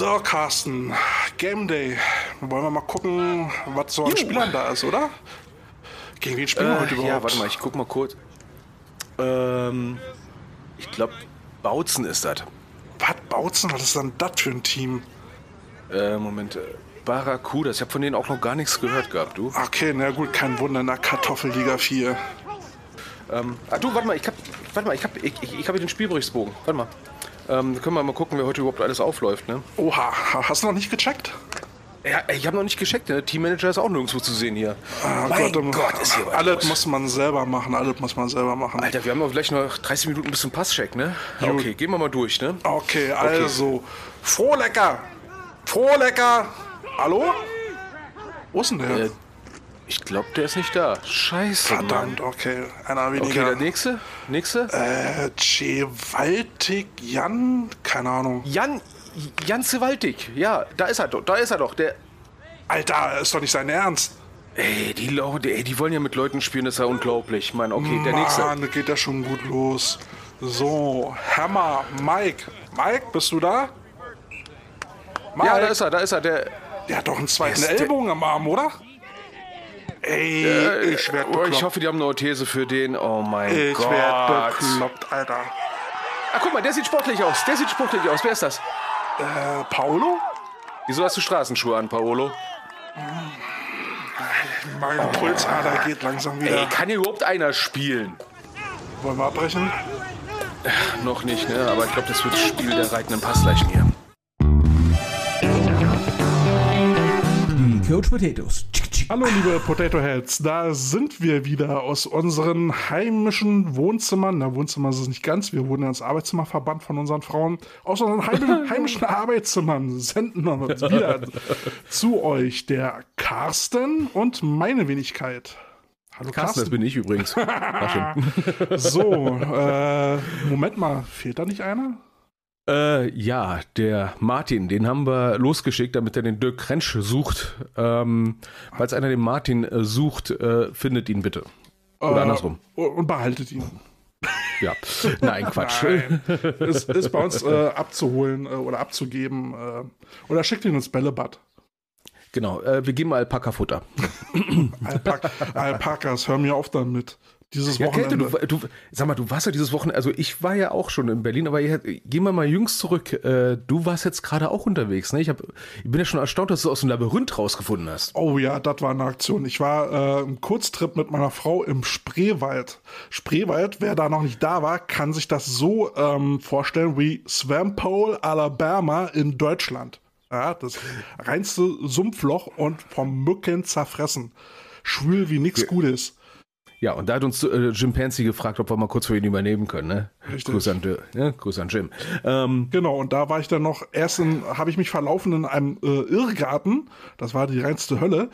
So, Carsten, Game Day. Wollen wir mal gucken, was so an. Spielern da ist, oder? Gegen wen spielen wir heute Äh, überhaupt? ja, warte mal, ich guck mal kurz. Ähm, ich glaube, Bautzen ist das. Was, Bautzen? Was ist denn das für ein Team? Äh, Moment. äh, Barracudas. Ich habe von denen auch noch gar nichts gehört gehabt, du. Okay, na gut, kein Wunder der Kartoffelliga 4. Ähm, ah, du, warte mal, ich hab, warte mal, ich hab, ich, ich, ich hab hier den Spielberichtsbogen. Warte mal. Ähm, können wir mal gucken, wer heute überhaupt alles aufläuft, ne? Oha, hast du noch nicht gecheckt? Ja, ich habe noch nicht gescheckt, ne? Teammanager ist auch nirgendwo zu sehen hier. Ah, mein Gott, Gott, ist hier was Alles muss man selber machen, alles muss man selber machen. Alter, wir haben aber gleich noch 30 Minuten bis zum Passcheck, ne? Okay, gehen wir mal durch, ne? Okay, also, Frohlecker! Frohlecker! Hallo? Wo ist denn der? Äh, Ich glaube, der ist nicht da. Scheiße, Mann. Verdammt, okay, einer Okay, weniger. der nächste? Nächste? äh, Gewaltig Jan? Keine Ahnung. Jan, Jan Zewaltig. Ja, da ist er doch, da ist er doch. Der, Alter, ist doch nicht sein Ernst. ey, die Leute, ey, die wollen ja mit Leuten spielen, das ist ja unglaublich. Mann, okay, der nächste. Mann, geht ja schon gut los. So, Hammer, Mike. Mike, bist du da? Mike, Ja, da ist er, da ist er, der. der hat doch einen zweiten Ellbogen am Arm, oder? Ey, ich werd Oh, bekloppt. ich hoffe, die haben eine Orthese für den. Oh mein ich Gott. werd bekloppt, Alter. Ah, guck mal, der sieht sportlich aus. Der sieht sportlich aus. Wer ist das? Äh, Paolo? Wieso hast du Straßenschuhe an, Paolo? Mein Pulsader geht langsam wieder. Ey, kann hier überhaupt einer spielen? Wollen wir abbrechen? Noch nicht, ne? Aber ich glaube, das wird das Spiel der reitenden Passleichen hier. Die Coach Potatoes. Hallo liebe Potato Heads, da sind wir wieder aus unseren heimischen Wohnzimmern. Na, Wohnzimmer ist es nicht ganz, wir wurden ja ins Arbeitszimmer verbannt von unseren Frauen. Aus unseren heim heimischen Arbeitszimmern senden wir uns wieder zu euch der Carsten und meine Wenigkeit. Hallo Carsten, das bin ich übrigens. So, äh, Moment mal, fehlt da nicht einer? Äh, ja, der Martin, den haben wir losgeschickt, damit er den Dirk Krensch sucht. Ähm, falls einer den Martin äh, sucht, äh, findet ihn bitte. Oder Äh, andersrum. Und behaltet ihn. Ja. Nein, Quatsch. Nein, ist, ist bei uns äh, abzuholen äh, oder abzugeben. Oder schickt ihn ins Bällebad. Genau, äh, wir geben Alpaka-Futter. Alpak Alpakas, hör mir auf damit. Dieses Ja, Kälte, Wochenende. du, du, sag mal, du warst ja dieses Wochenende, also ich war ja auch schon in Berlin, aber ihr, gehen wir mal jüngst zurück. Äh, du warst jetzt gerade auch unterwegs, ne? Ich, hab, ich bin ja schon erstaunt, dass du aus dem Labyrinth rausgefunden hast. Oh ja, das war eine Aktion. Ich war äh, im Kurztrip mit meiner Frau im Spreewald. Spreewald, wer da noch nicht da war, kann sich das so ähm, vorstellen wie Swampole, Alabama in Deutschland. Ja, das reinste Sumpfloch und vom Mücken zerfressen. Schwül wie nix Gutes. Ja, und da hat uns äh, Jim Pansy gefragt, ob wir mal kurz für ihn übernehmen können, ne? Richtig. Grüß an, Di- ne? Grüß an Jim. Ähm, Genau, und da war ich dann noch, erst habe ich mich verlaufen in einem äh, Irrgarten, das war die reinste Hölle.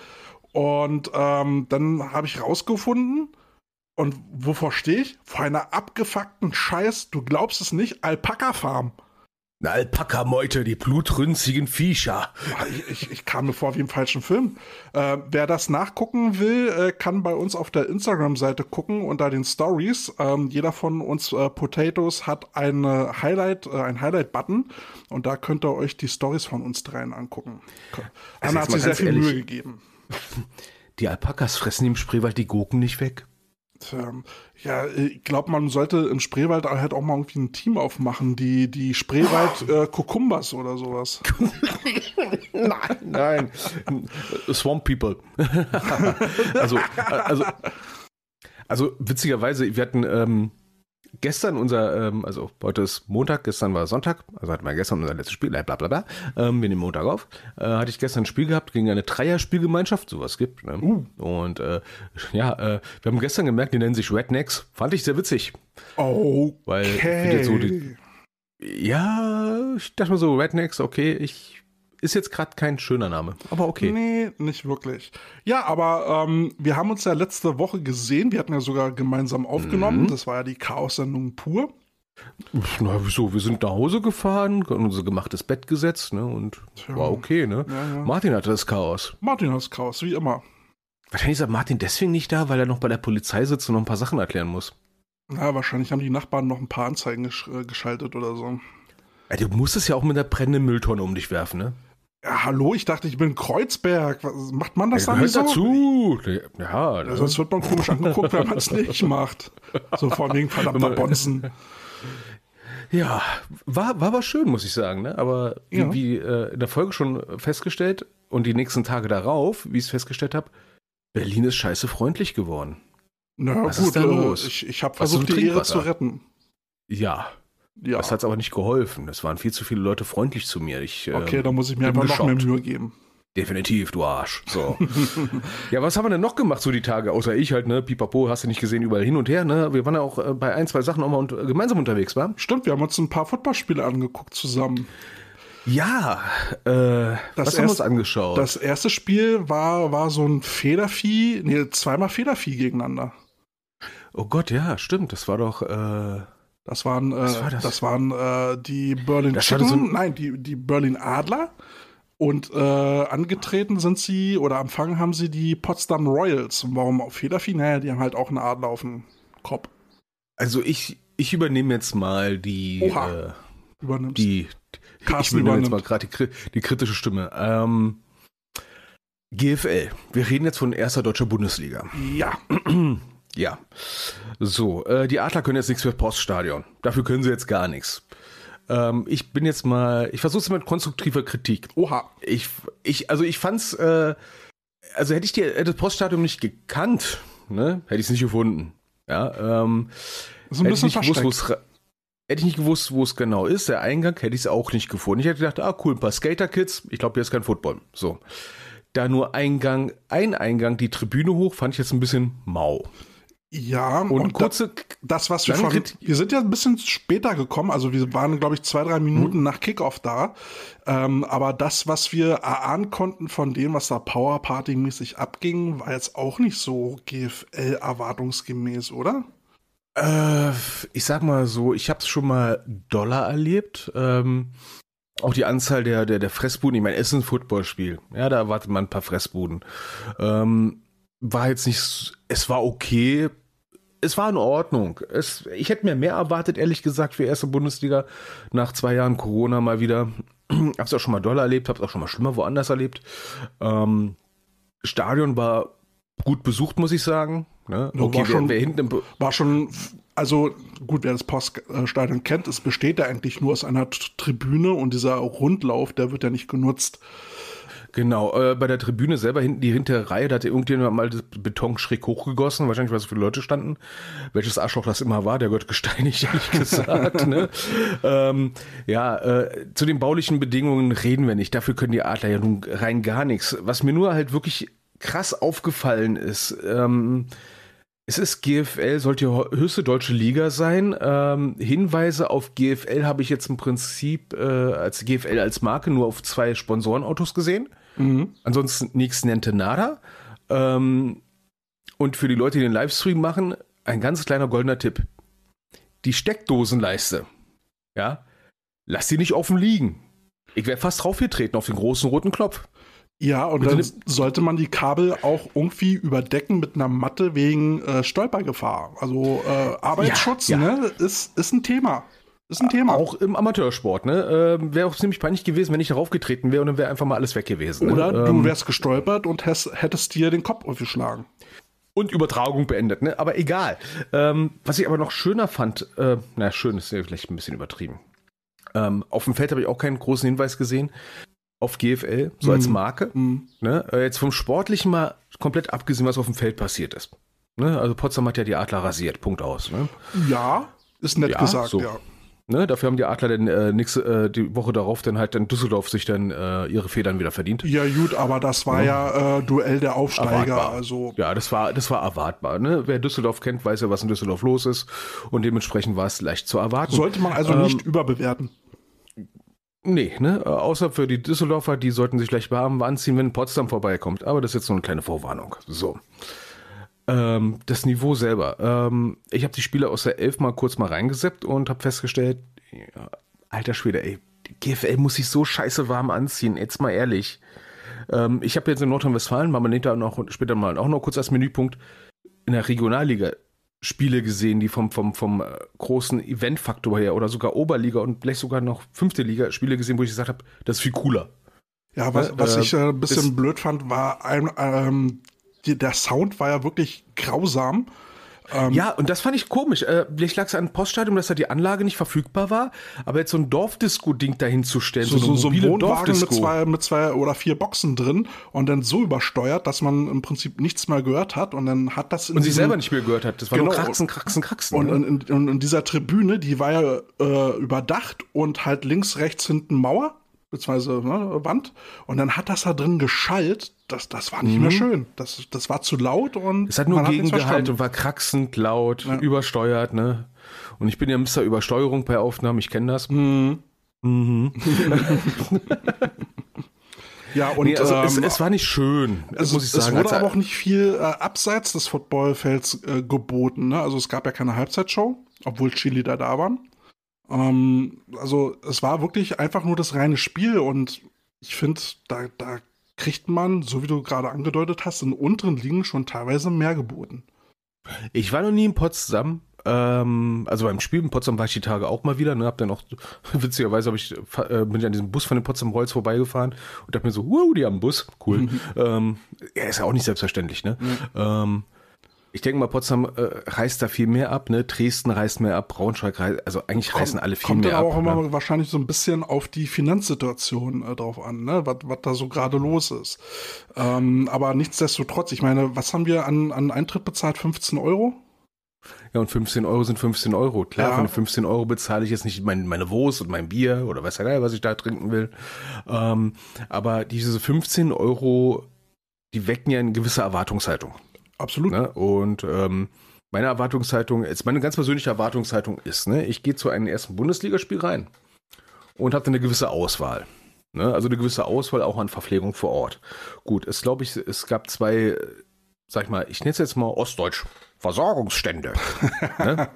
Und ähm, dann habe ich rausgefunden, und wovor stehe ich? Vor einer abgefuckten Scheiß, du glaubst es nicht, Alpaka-Farm. Eine Alpaka-Meute, die blutrünstigen Viecher. Ich, ich, ich kam mir vor wie im falschen Film. Äh, wer das nachgucken will, äh, kann bei uns auf der Instagram-Seite gucken unter den Stories. Ähm, jeder von uns äh, Potatoes hat eine Highlight, äh, ein Highlight-Button und da könnt ihr euch die Stories von uns dreien angucken. Also Anna hat sich sehr viel ehrlich. Mühe gegeben. Die Alpakas fressen im Spreewald die Gurken nicht weg. Tja, ja, ich glaube, man sollte im Spreewald halt auch mal irgendwie ein Team aufmachen, die, die Spreewald äh, Kukumbas oder sowas. Nein, nein. Swamp People. also, also, also witzigerweise, wir hatten ähm, gestern unser, ähm, also heute ist Montag, gestern war Sonntag, also hatten wir gestern unser letztes Spiel, äh, bla bla bla. Ähm, wir nehmen Montag auf. Äh, hatte ich gestern ein Spiel gehabt gegen eine Dreier-Spielgemeinschaft, sowas gibt. Ne? Und äh, ja, äh, wir haben gestern gemerkt, die nennen sich Rednecks. Fand ich sehr witzig. Okay. Weil so die- Ja, ich dachte mir so, Rednecks, okay, ich ist jetzt gerade kein schöner Name, aber okay. Nee, nicht wirklich. Ja, aber ähm, wir haben uns ja letzte Woche gesehen. Wir hatten ja sogar gemeinsam aufgenommen. Mhm. Das war ja die Chaos-Sendung pur. Na, wieso? Wir sind nach Hause gefahren, haben unser gemachtes Bett gesetzt, ne? Und war okay, ne? Ja, ja. Martin hatte das Chaos. Martin hat Chaos, wie immer. Wahrscheinlich ist Martin deswegen nicht da, weil er noch bei der Polizei sitzt und noch ein paar Sachen erklären muss. Ja, wahrscheinlich haben die Nachbarn noch ein paar Anzeigen gesch äh, geschaltet oder so. Ja, du musst es ja auch mit einer brennenden Mülltonne um dich werfen, ne? Ja, hallo, ich dachte, ich bin Kreuzberg. Was, macht man das dann nicht so? dazu. Ja, Ja, sonst wird man komisch angeguckt, wenn man es nicht macht. So von wegen verdammter Bonzen. Ja, war, war aber schön, muss ich sagen. Ne? Aber wie, Ja. wie äh, in der Folge schon festgestellt und die nächsten Tage darauf, wie ich es festgestellt habe, Berlin ist scheiße freundlich geworden. Na Was gut, ist da äh, los? ich, ich habe versucht, die Ehre zu retten. Ja, Ja, das hat aber nicht geholfen. Es waren viel zu viele Leute freundlich zu mir. Ich, okay, ähm, da muss ich mir einfach noch mehr geschockt. Mühe geben. Definitiv, du Arsch. So. ja, was haben wir denn noch gemacht so die Tage? Außer ich halt, ne? Pipapo, hast du nicht gesehen, überall hin und her, ne? Wir waren ja auch äh, bei ein, zwei Sachen auch mal und, äh, gemeinsam unterwegs, wa? Stimmt, wir haben uns ein paar Footballspiele angeguckt zusammen. Ja, äh, Das was haben wir uns angeschaut? Das erste Spiel war, war so ein Federvieh, nee, zweimal Federvieh gegeneinander. oh Gott, ja, stimmt. Das war doch, äh, Das waren, äh, war das? das? waren äh, die Berlin Das Chicken, so ein- nein, die, die Berlin Adler. Und äh, angetreten sind sie, oder empfangen haben sie die Potsdam Royals. Und warum auf Federvieh? Naja, die haben halt auch einen Adler auf dem Kopf. also ich, ich übernehme jetzt mal die, Oha. äh, Übernimmst. die, ich Carsten übernehme jetzt übernimmt. mal gerade die, die kritische Stimme. Ähm, GFL. Wir reden jetzt von erster deutscher Bundesliga. Ja, Ja. So, äh, die Adler können jetzt nichts für Poststadion. Dafür können sie jetzt gar nichts. Ähm, ich bin jetzt mal, ich versuche es mit konstruktiver Kritik. oha. Ich, ich, also ich fand's, äh, also hätte ich die, hätte das Poststadion nicht gekannt, ne, hätte ich es nicht gefunden. Ja, ähm, ist ein hätte ich bisschen nicht gewusst, Hätte ich nicht gewusst, wo es genau ist, der Eingang, hätte ich es auch nicht gefunden. Ich hätte gedacht, ah cool, ein paar Skater-Kids, ich glaube, hier ist kein Football. So. Da nur Eingang, ein Eingang, die Tribüne hoch, fand ich jetzt ein bisschen mau. Ja, Und, und, kurze, das, was wir Kritik- wir sind ja ein bisschen später gekommen, also wir waren, glaube ich, zwei, drei Mhm. Minuten nach Kickoff da. Ähm, aber das, was wir erahnen konnten von dem, was da Power Party-mäßig abging, war jetzt auch nicht so GFL-erwartungsgemäß, oder? Äh, ich sag mal so, ich habe es schon mal Dollar erlebt. Ähm, auch die Anzahl der, der, der Fressbuden. Ich meine, es ist ein Footballspiel. Ja, da erwartet man ein paar Fressbuden. Ähm, war jetzt nicht, es war okay. Es war in Ordnung. Es, ich hätte mir mehr erwartet, ehrlich gesagt, für erste Bundesliga. Nach zwei Jahren Corona mal wieder. hab's auch schon mal Dollar erlebt, hab's auch schon mal schlimmer woanders erlebt. Ähm, Stadion war gut besucht, muss ich sagen. Ne? Okay, war schon- wer hinten im, War schon, also gut, wer das Poststadion kennt, es besteht ja eigentlich nur aus einer Tribüne und dieser Rundlauf, der wird ja nicht genutzt. Genau, äh, bei der Tribüne selber hinten, die hintere Reihe, da hat irgendjemand mal das Beton schräg hochgegossen, wahrscheinlich weil so viele Leute standen. Welches Arschloch das immer war, der wird gesteinigt, ehrlich gesagt. ne? ähm, ja, äh, zu den baulichen Bedingungen reden wir nicht. Dafür können die Adler ja nun rein gar nichts. Was mir nur halt wirklich krass aufgefallen ist, ähm, es ist GFL, sollte ja höchste deutsche Liga sein. Ähm, Hinweise auf GFL habe ich jetzt im Prinzip äh, als GFL als Marke nur auf zwei Sponsorenautos gesehen. Ansonsten nichts nennte nada. Ähm, und für die Leute, die den Livestream machen, ein ganz kleiner goldener Tipp. Die Steckdosenleiste, ja, lass die nicht offen liegen. Ich wäre fast draufgetreten auf den großen roten Knopf. Ja, und dann sollte man die Kabel auch irgendwie überdecken mit einer Matte wegen äh, Stolpergefahr. Also äh, Arbeitsschutz, Ja, ja. ne, ist, ist ein Thema. Ist ein Thema. Auch im Amateursport, ne? Ähm, wäre auch ziemlich peinlich gewesen, wenn ich darauf getreten wäre und dann wäre einfach mal alles weg gewesen. Oder ne? du Ähm, wärst gestolpert und hättest, hättest dir den Kopf aufgeschlagen. und Übertragung beendet, ne? Aber egal. Ähm, was ich aber noch schöner fand, äh, na schön ist ja vielleicht ein bisschen übertrieben. Ähm, auf dem Feld habe ich auch keinen großen Hinweis gesehen auf GFL, so als Mhm. Marke. Mhm. Ne? Äh, jetzt vom Sportlichen mal komplett abgesehen, was auf dem Feld passiert ist. Ne? Also Potsdam hat ja die Adler rasiert, Punkt aus. Ne? Ja, ist nett Ja, gesagt, so. ja. Ne? Dafür haben die Adler dann äh, nächste, äh, die Woche darauf dann halt in Düsseldorf sich dann äh, ihre Federn wieder verdient. Ja, gut, aber das war ja, äh, Duell der Aufsteiger. Erwartbar. Also, Ja, das war, das war erwartbar. Ne? Wer Düsseldorf kennt, weiß ja, was in Düsseldorf los ist. Und dementsprechend war es leicht zu erwarten. sollte man also Ähm, nicht überbewerten. Nee, ne? Äh, Außer für die Düsseldorfer, die sollten sich gleich warm anziehen, wenn Potsdam vorbeikommt. Aber das ist jetzt nur eine kleine Vorwarnung. So. Ähm, das Niveau selber. Ähm, ich habe die Spiele aus der Elf mal kurz mal reingeseppt und habe festgestellt, ja, alter Schwede, ey, die GFL muss sich so scheiße warm anziehen, jetzt mal ehrlich. Ähm, ich habe jetzt in Nordrhein-Westfalen, machen wir da noch später mal auch noch kurz als Menüpunkt, in der Regionalliga Spiele gesehen, die vom, vom, vom äh, großen Eventfaktor her oder sogar Oberliga und vielleicht sogar noch fünfte Liga Spiele gesehen, wo ich gesagt habe, das ist viel cooler. Ja, was, was Äh, ich äh, ein bisschen blöd fand, war ein, ähm, der Sound war ja wirklich grausam. Ähm, Ja, und das fand ich komisch. Äh, vielleicht lag es an Poststadium, dass da die Anlage nicht verfügbar war, aber jetzt so ein Dorfdisco-Ding dahin zu stellen, so, so, so ein Wohnwagen mit Dorfdisco. zwei, mit zwei oder vier Boxen drin und dann so übersteuert, dass man im Prinzip nichts mehr gehört hat und dann hat das in und sich selber nicht mehr gehört hat. Das war Genau. nur Kraxen, Kraxen, Kraxen. Und ne? in, in, in dieser Tribüne, die war ja äh, überdacht und halt links, rechts hinten Mauer, beziehungsweise ne, Wand. Und dann hat das da drin geschallt. Das, das war nicht mehr schön. Das, das war zu laut und Mhm. Es hat nur man nichts Gegengehalt verstanden. und war kraxend laut, übersteuert, ne? Und ich bin ja Mr. Übersteuerung bei Aufnahmen, ich kenne das. Mhm. Ja, und nee, also es, ähm, es war nicht schön, es, muss ich es sagen. wurde Als- aber auch nicht viel äh, abseits des Footballfelds äh, geboten. Ne? Also es gab ja keine Halbzeitshow, obwohl Chili da da waren. Ähm, also es war wirklich einfach nur das reine Spiel und ich finde, da, da kriegt man, so wie du gerade angedeutet hast, in unteren Ligen schon teilweise mehr geboten. Ich war noch nie in Potsdam. Ähm, also beim Spiel in Potsdam war ich die Tage auch mal wieder. Ne, hab dann auch witzigerweise hab ich, äh, bin ich an diesem Bus von den Potsdam Royals vorbeigefahren und dachte mir so, wow, die haben einen Bus, cool. ähm, ja, ist ja auch nicht selbstverständlich. Ne. Ähm, ich denke mal, Potsdam äh, reißt da viel mehr ab. Ne, Dresden reißt mehr ab, Braunschweig reißt, also eigentlich reißen alle viel Kommt mehr dann ab. auch immer ne? wahrscheinlich so ein bisschen auf die Finanzsituation äh, drauf an, ne? was, was da so gerade los ist. Ähm, aber nichtsdestotrotz, ich meine, was haben wir an, an Eintritt bezahlt? 15 Euro? Ja, und 15 Euro sind 15 Euro. Klar, Ja. von den 15 Euro bezahle ich jetzt nicht mein, meine Wurst und mein Bier oder weiß ja geil, was ich da trinken will. Ähm, aber diese 15 Euro, die wecken ja eine gewisse Erwartungshaltung. Absolut. Ne? Und ähm, meine Erwartungshaltung, jetzt meine ganz persönliche Erwartungshaltung ist, ne, ich gehe zu einem ersten Bundesligaspiel rein und habe dann eine gewisse Auswahl. Ne? Also eine gewisse Auswahl auch an Verpflegung vor Ort. Gut, es glaube ich, es gab zwei, sag ich mal, ich nenne es jetzt mal Ostdeutsch, Versorgungsstände. ne?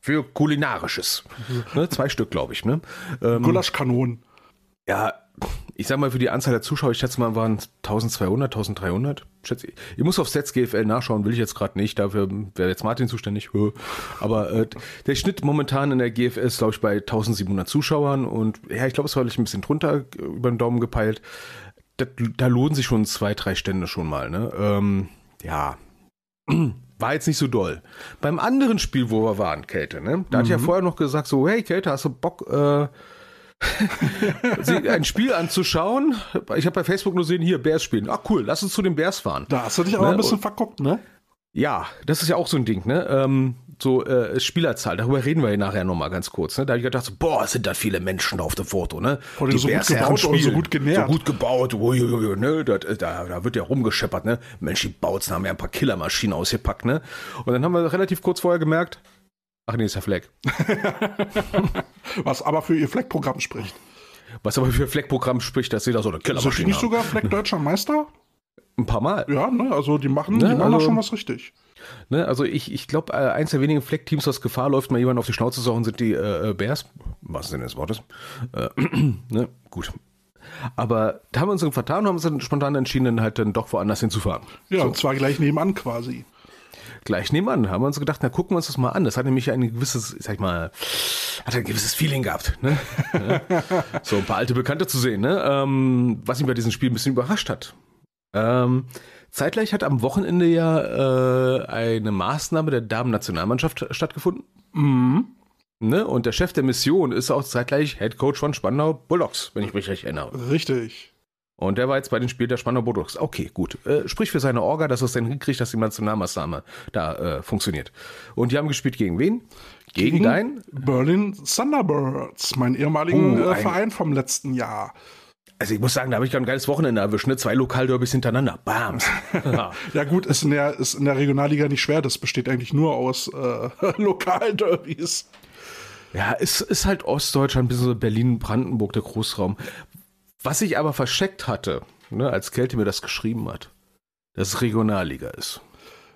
Für kulinarisches. Ne? Zwei Stück, glaube ich. Ne? Ähm, Gulaschkanonen. ja, ich sag mal, für die Anzahl der Zuschauer, ich schätze mal, waren 1200, 1300. Schätze ich. Ich muss auf Sets GFL nachschauen, will ich jetzt gerade nicht. Dafür wäre jetzt Martin zuständig. Aber äh, der Schnitt momentan in der GFL ist, glaube ich, bei 1700 Zuschauern. Und ja, ich glaube, es war ein bisschen drunter äh, über den Daumen gepeilt. Da, da lohnen sich schon zwei, drei Stände schon mal. Ne? Ähm, ja, war jetzt nicht so doll. Beim anderen Spiel, wo wir waren, Kälte, ne? Da hatte ich ja vorher noch gesagt, so, hey Kälte, hast du Bock, äh, ein Spiel anzuschauen? Ich habe bei Facebook nur gesehen, hier, Bears spielen. Ah, cool, lass uns zu den Bears fahren. Da hast du dich aber Ne, ein bisschen verguckt, ne? Ja, das ist ja auch so ein Ding, ne? Ähm, so äh, Spielerzahl, darüber reden wir ja nachher nochmal ganz kurz. Ne? Da habe ich gedacht, so, boah, sind da viele Menschen auf dem Foto, ne? Vor allem so gut Bears Herren gebaut und so spielen. gut genährt. So gut gebaut, uiuiui, ne? Da, da, da wird ja rumgescheppert, ne? Mensch, die Bautzen haben ja ein paar Killermaschinen ausgepackt, ne? Und dann haben wir relativ kurz vorher gemerkt, ach nee, ist ja Fleck. Was aber für ihr Fleckprogramm spricht. Was aber für Fleck-Programm spricht, dass sie da so eine Sind die Killermaschine nicht haben. sogar Fleck deutscher Meister? Ein paar Mal. Ja, ne? Also die machen, Ne, die machen da also- schon was richtig. Ne, also ich, ich glaube, äh, eins der wenigen Fleck-Teams, was Gefahr läuft, mal jemand auf die Schnauze zu hauen, sind die äh, äh, Bears. Was Sinne des Wortes. Äh, ne, gut. Aber da haben wir uns dann vertan und haben uns dann spontan entschieden, dann halt dann doch woanders hinzufahren. Ja, und zwar gleich nebenan quasi. Gleich nebenan haben wir uns gedacht, na gucken wir uns das mal an. Das hat nämlich ein gewisses, sag ich mal, hat ein gewisses Feeling gehabt. Ne? So ein paar alte Bekannte zu sehen, ne? ähm, was mich bei diesem Spiel ein bisschen überrascht hat. Ähm, zeitgleich hat am Wochenende ja äh, eine Maßnahme der Damen-Nationalmannschaft stattgefunden. Mhm. Ne? Und der Chef der Mission ist auch zeitgleich Head Coach von Spandau Bulldogs, wenn ich mich recht erinnere. Richtig. Und der war jetzt bei den Spielen der Spandau Bulldogs. Okay, gut. Äh, sprich für seine Orga, dass es dann hinkriegt, dass die Nationalmaßnahme da äh, funktioniert. Und die haben gespielt gegen wen? Gegen, dein? Berlin Thunderbirds, mein ehemaligen Oh, äh, ein- Verein vom letzten Jahr. Also ich muss sagen, da habe ich gerade ein geiles Wochenende erwischt. Ne? Zwei Lokalderbys hintereinander. Bams. Ja. Gut, ist in der, ist in der Regionalliga nicht schwer. Das besteht eigentlich nur aus äh, Lokalderbys. Ja, es ist halt Ostdeutschland, bis so Berlin, Brandenburg, der Großraum. Was ich aber verscheckt hatte, ne, als Kälte mir das geschrieben hat, dass es Regionalliga ist.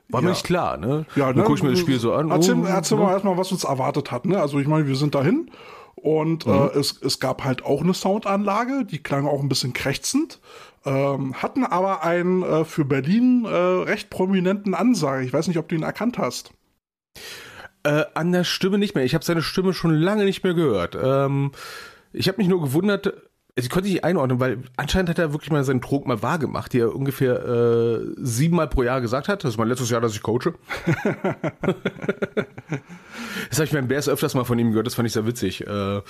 War mir Ja. nicht klar, ne? Ja, Dann gucke ich mir das Spiel so an. Erzähl, oh, erzähl ne? mal erstmal, was uns erwartet hat. Ne? Also ich meine, wir sind dahin und Mhm. äh, es, es gab halt auch eine Soundanlage, die klang auch ein bisschen krächzend, ähm, hatten aber einen äh, für Berlin äh, recht prominenten Ansage. Ich weiß nicht, ob du ihn erkannt hast. Äh, an der Stimme nicht mehr. Ich habe seine Stimme schon lange nicht mehr gehört. Ähm, ich habe mich nur gewundert, ich konnte nicht einordnen, weil anscheinend hat er wirklich mal seinen Trog mal wahr gemacht, die er ungefähr äh, siebenmal pro Jahr gesagt hat. Das ist mein letztes Jahr, dass ich coache. das habe ich beim BS öfters mal von ihm gehört, das fand ich sehr witzig. Äh,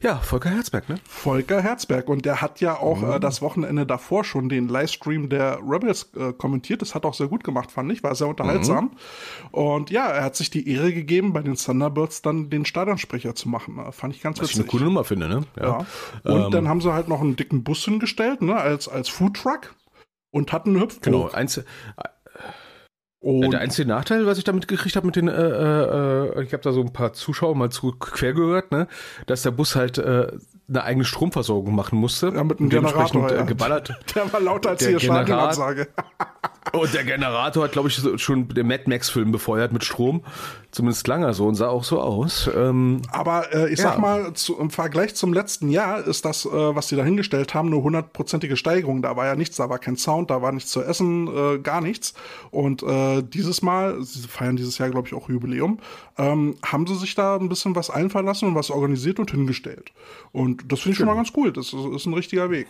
ja, Volker Herzberg, ne? Volker Herzberg. Und der hat ja auch mhm. äh, das Wochenende davor schon den Livestream der Rebels äh, kommentiert. Das hat auch sehr gut gemacht, fand ich. War sehr unterhaltsam. Mhm. Und ja, er hat sich die Ehre gegeben, bei den Thunderbirds dann den Stadionsprecher zu machen. Fand ich ganz Was witzig. Was ich eine coole Nummer finde, ne? Ja. ja. Und ähm, dann haben sie halt noch einen dicken Bus hingestellt, ne, als, als Foodtruck und hatten einen Hüpfburg. Genau, eins, und der einzige Nachteil, was ich damit gekriegt habe mit den, äh, äh, ich habe da so ein paar Zuschauer mal zu quer gehört, ne, dass der Bus halt äh, eine eigene Stromversorgung machen musste. Ja, mit einem Generator. Äh, geballert. Der war lauter als die Stadionansage. Und der Generator hat, glaube ich, schon den Mad Max-Film befeuert mit Strom. Zumindest langer so und sah auch so aus. Ähm, Aber äh, ich ja. sag mal, zu, im Vergleich zum letzten Jahr ist das, äh, was die da hingestellt haben, eine hundertprozentige Steigerung. Da war ja nichts, da war kein Sound, da war nichts zu essen, äh, gar nichts. Und äh, dieses Mal, sie feiern dieses Jahr, glaube ich, auch Jubiläum, ähm, haben sie sich da ein bisschen was einfallen lassen und was organisiert und hingestellt. Und das finde ich schon mal ganz cool. Das ist, ist ein richtiger Weg.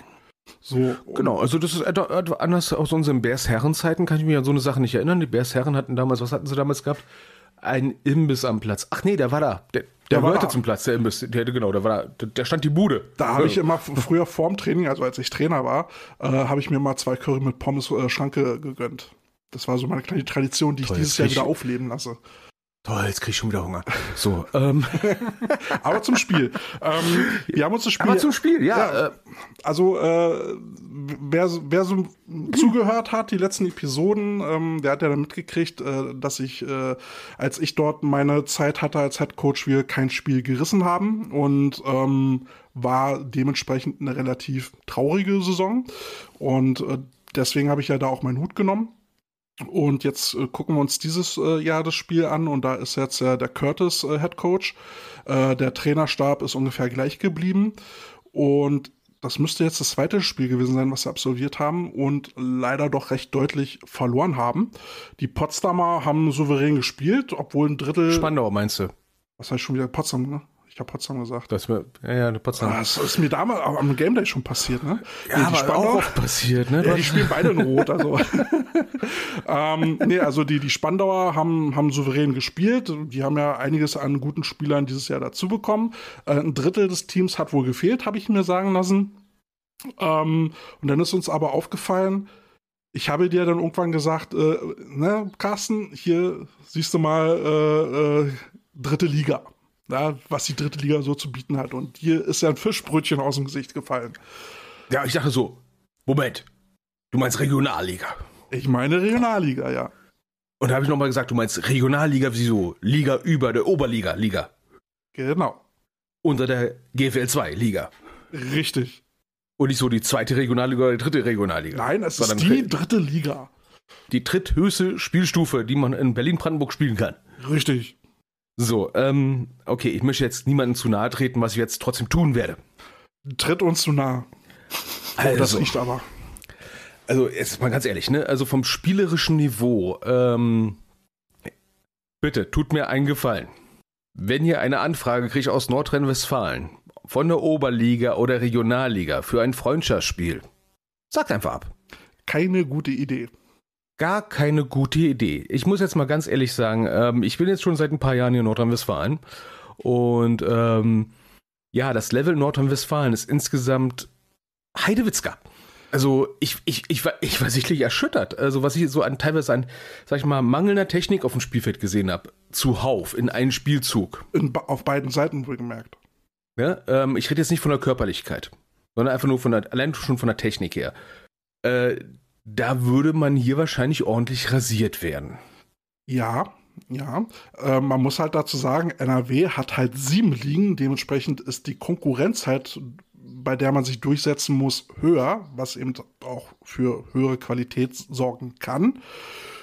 So, genau, also das ist etwas anders aus unseren Bärs-Herren-Zeiten, kann ich mich an so eine Sache nicht erinnern. Die Bärs-Herren hatten damals, was hatten sie damals gehabt? Ein Imbiss am Platz. Ach nee, der war da. Der, der, der gehörte zum Platz, der Imbiss. Der, genau, der war da. Der stand die Bude. Da habe ich immer früher vorm Training, also als ich Trainer war, äh, habe ich mir mal zwei Curry mit Pommes äh, Schranke gegönnt. Das war so meine kleine Tradition, die ich Toll, dieses Jahr wieder aufleben lasse. Toll, jetzt krieg ich schon wieder Hunger. So, ähm. Aber zum Spiel. Ähm, wir haben uns das Spiel. Aber zum Spiel, ja. ja äh, also, äh, wer, wer so zugehört hat, die letzten Episoden, ähm, der hat ja dann mitgekriegt, äh, dass ich, äh, als ich dort meine Zeit hatte als Head Coach, wir kein Spiel gerissen haben und ähm, war dementsprechend eine relativ traurige Saison. Und äh, deswegen habe ich ja da auch meinen Hut genommen und jetzt äh, gucken wir uns dieses äh, Jahr das Spiel an und da ist jetzt äh, der Curtis äh, Head Coach. Äh, der Trainerstab ist ungefähr gleich geblieben und das müsste jetzt das zweite Spiel gewesen sein, was sie absolviert haben und leider doch recht deutlich verloren haben. Die Potsdamer haben souverän gespielt, obwohl ein Drittel. Spandau meinst du? Was heißt schon wieder Potsdam, ne? Ich habe Potsdam gesagt. Das mir, ja, ja, Potsdam. Ah, das ist mir damals am Game Day schon passiert, ne? Ja, ja aber auch oft passiert, ne? Ja, die spielen beide in Rot, also. ähm, nee, also die, die Spandauer haben, haben souverän gespielt. Die haben ja einiges an guten Spielern dieses Jahr dazu bekommen. Äh, ein Drittel des Teams hat wohl gefehlt, habe ich mir sagen lassen. Ähm, und dann ist uns aber aufgefallen, ich habe dir dann irgendwann gesagt, äh, ne, Carsten, hier siehst du mal äh, äh dritte Liga ja, was die dritte Liga so zu bieten hat. Und hier ist ja ein Fischbrötchen aus dem Gesicht gefallen. Ja, ich dachte so, Moment, du meinst Regionalliga. Ich meine Regionalliga, ja. Und da habe ich nochmal gesagt, du meinst Regionalliga, wieso? Liga über der Oberliga, Liga. Genau. Unter der GFL 2 Liga. Richtig. Und nicht so die zweite Regionalliga oder die dritte Regionalliga. Nein, es ist die dritte Liga. Die dritthöchste Spielstufe, die man in Berlin-Brandenburg spielen kann. Richtig. So, ähm, okay, ich möchte jetzt niemandem zu nahe treten, was ich jetzt trotzdem tun werde. Tritt uns zu nahe. Also, das riecht aber. Also, jetzt mal ganz ehrlich, ne? Also vom spielerischen Niveau, ähm, bitte, tut mir einen Gefallen. Wenn ihr eine Anfrage kriegt aus Nordrhein-Westfalen, von der Oberliga oder Regionalliga für ein Freundschaftsspiel, sagt einfach ab. Keine gute Idee gar keine gute Idee. Ich muss jetzt mal ganz ehrlich sagen, ähm, ich bin jetzt schon seit ein paar Jahren hier in Nordrhein-Westfalen und ähm, ja, das Level Nordrhein-Westfalen ist insgesamt Heidewitzka. Also ich, ich, ich, war, ich war sichtlich erschüttert. Also was ich so an teilweise an, sag ich mal, mangelnder Technik auf dem Spielfeld gesehen habe. Zuhauf in einem Spielzug. In, auf beiden Seiten wohlgemerkt. Ja, ähm, ich rede jetzt nicht von der Körperlichkeit, sondern einfach nur von der, allein schon von der Technik her. Äh, da würde man hier wahrscheinlich ordentlich rasiert werden. Ja, ja. Äh, man muss halt dazu sagen, NRW hat halt sieben Ligen, dementsprechend ist die Konkurrenz halt, bei der man sich durchsetzen muss, höher, was eben auch für höhere Qualität sorgen kann.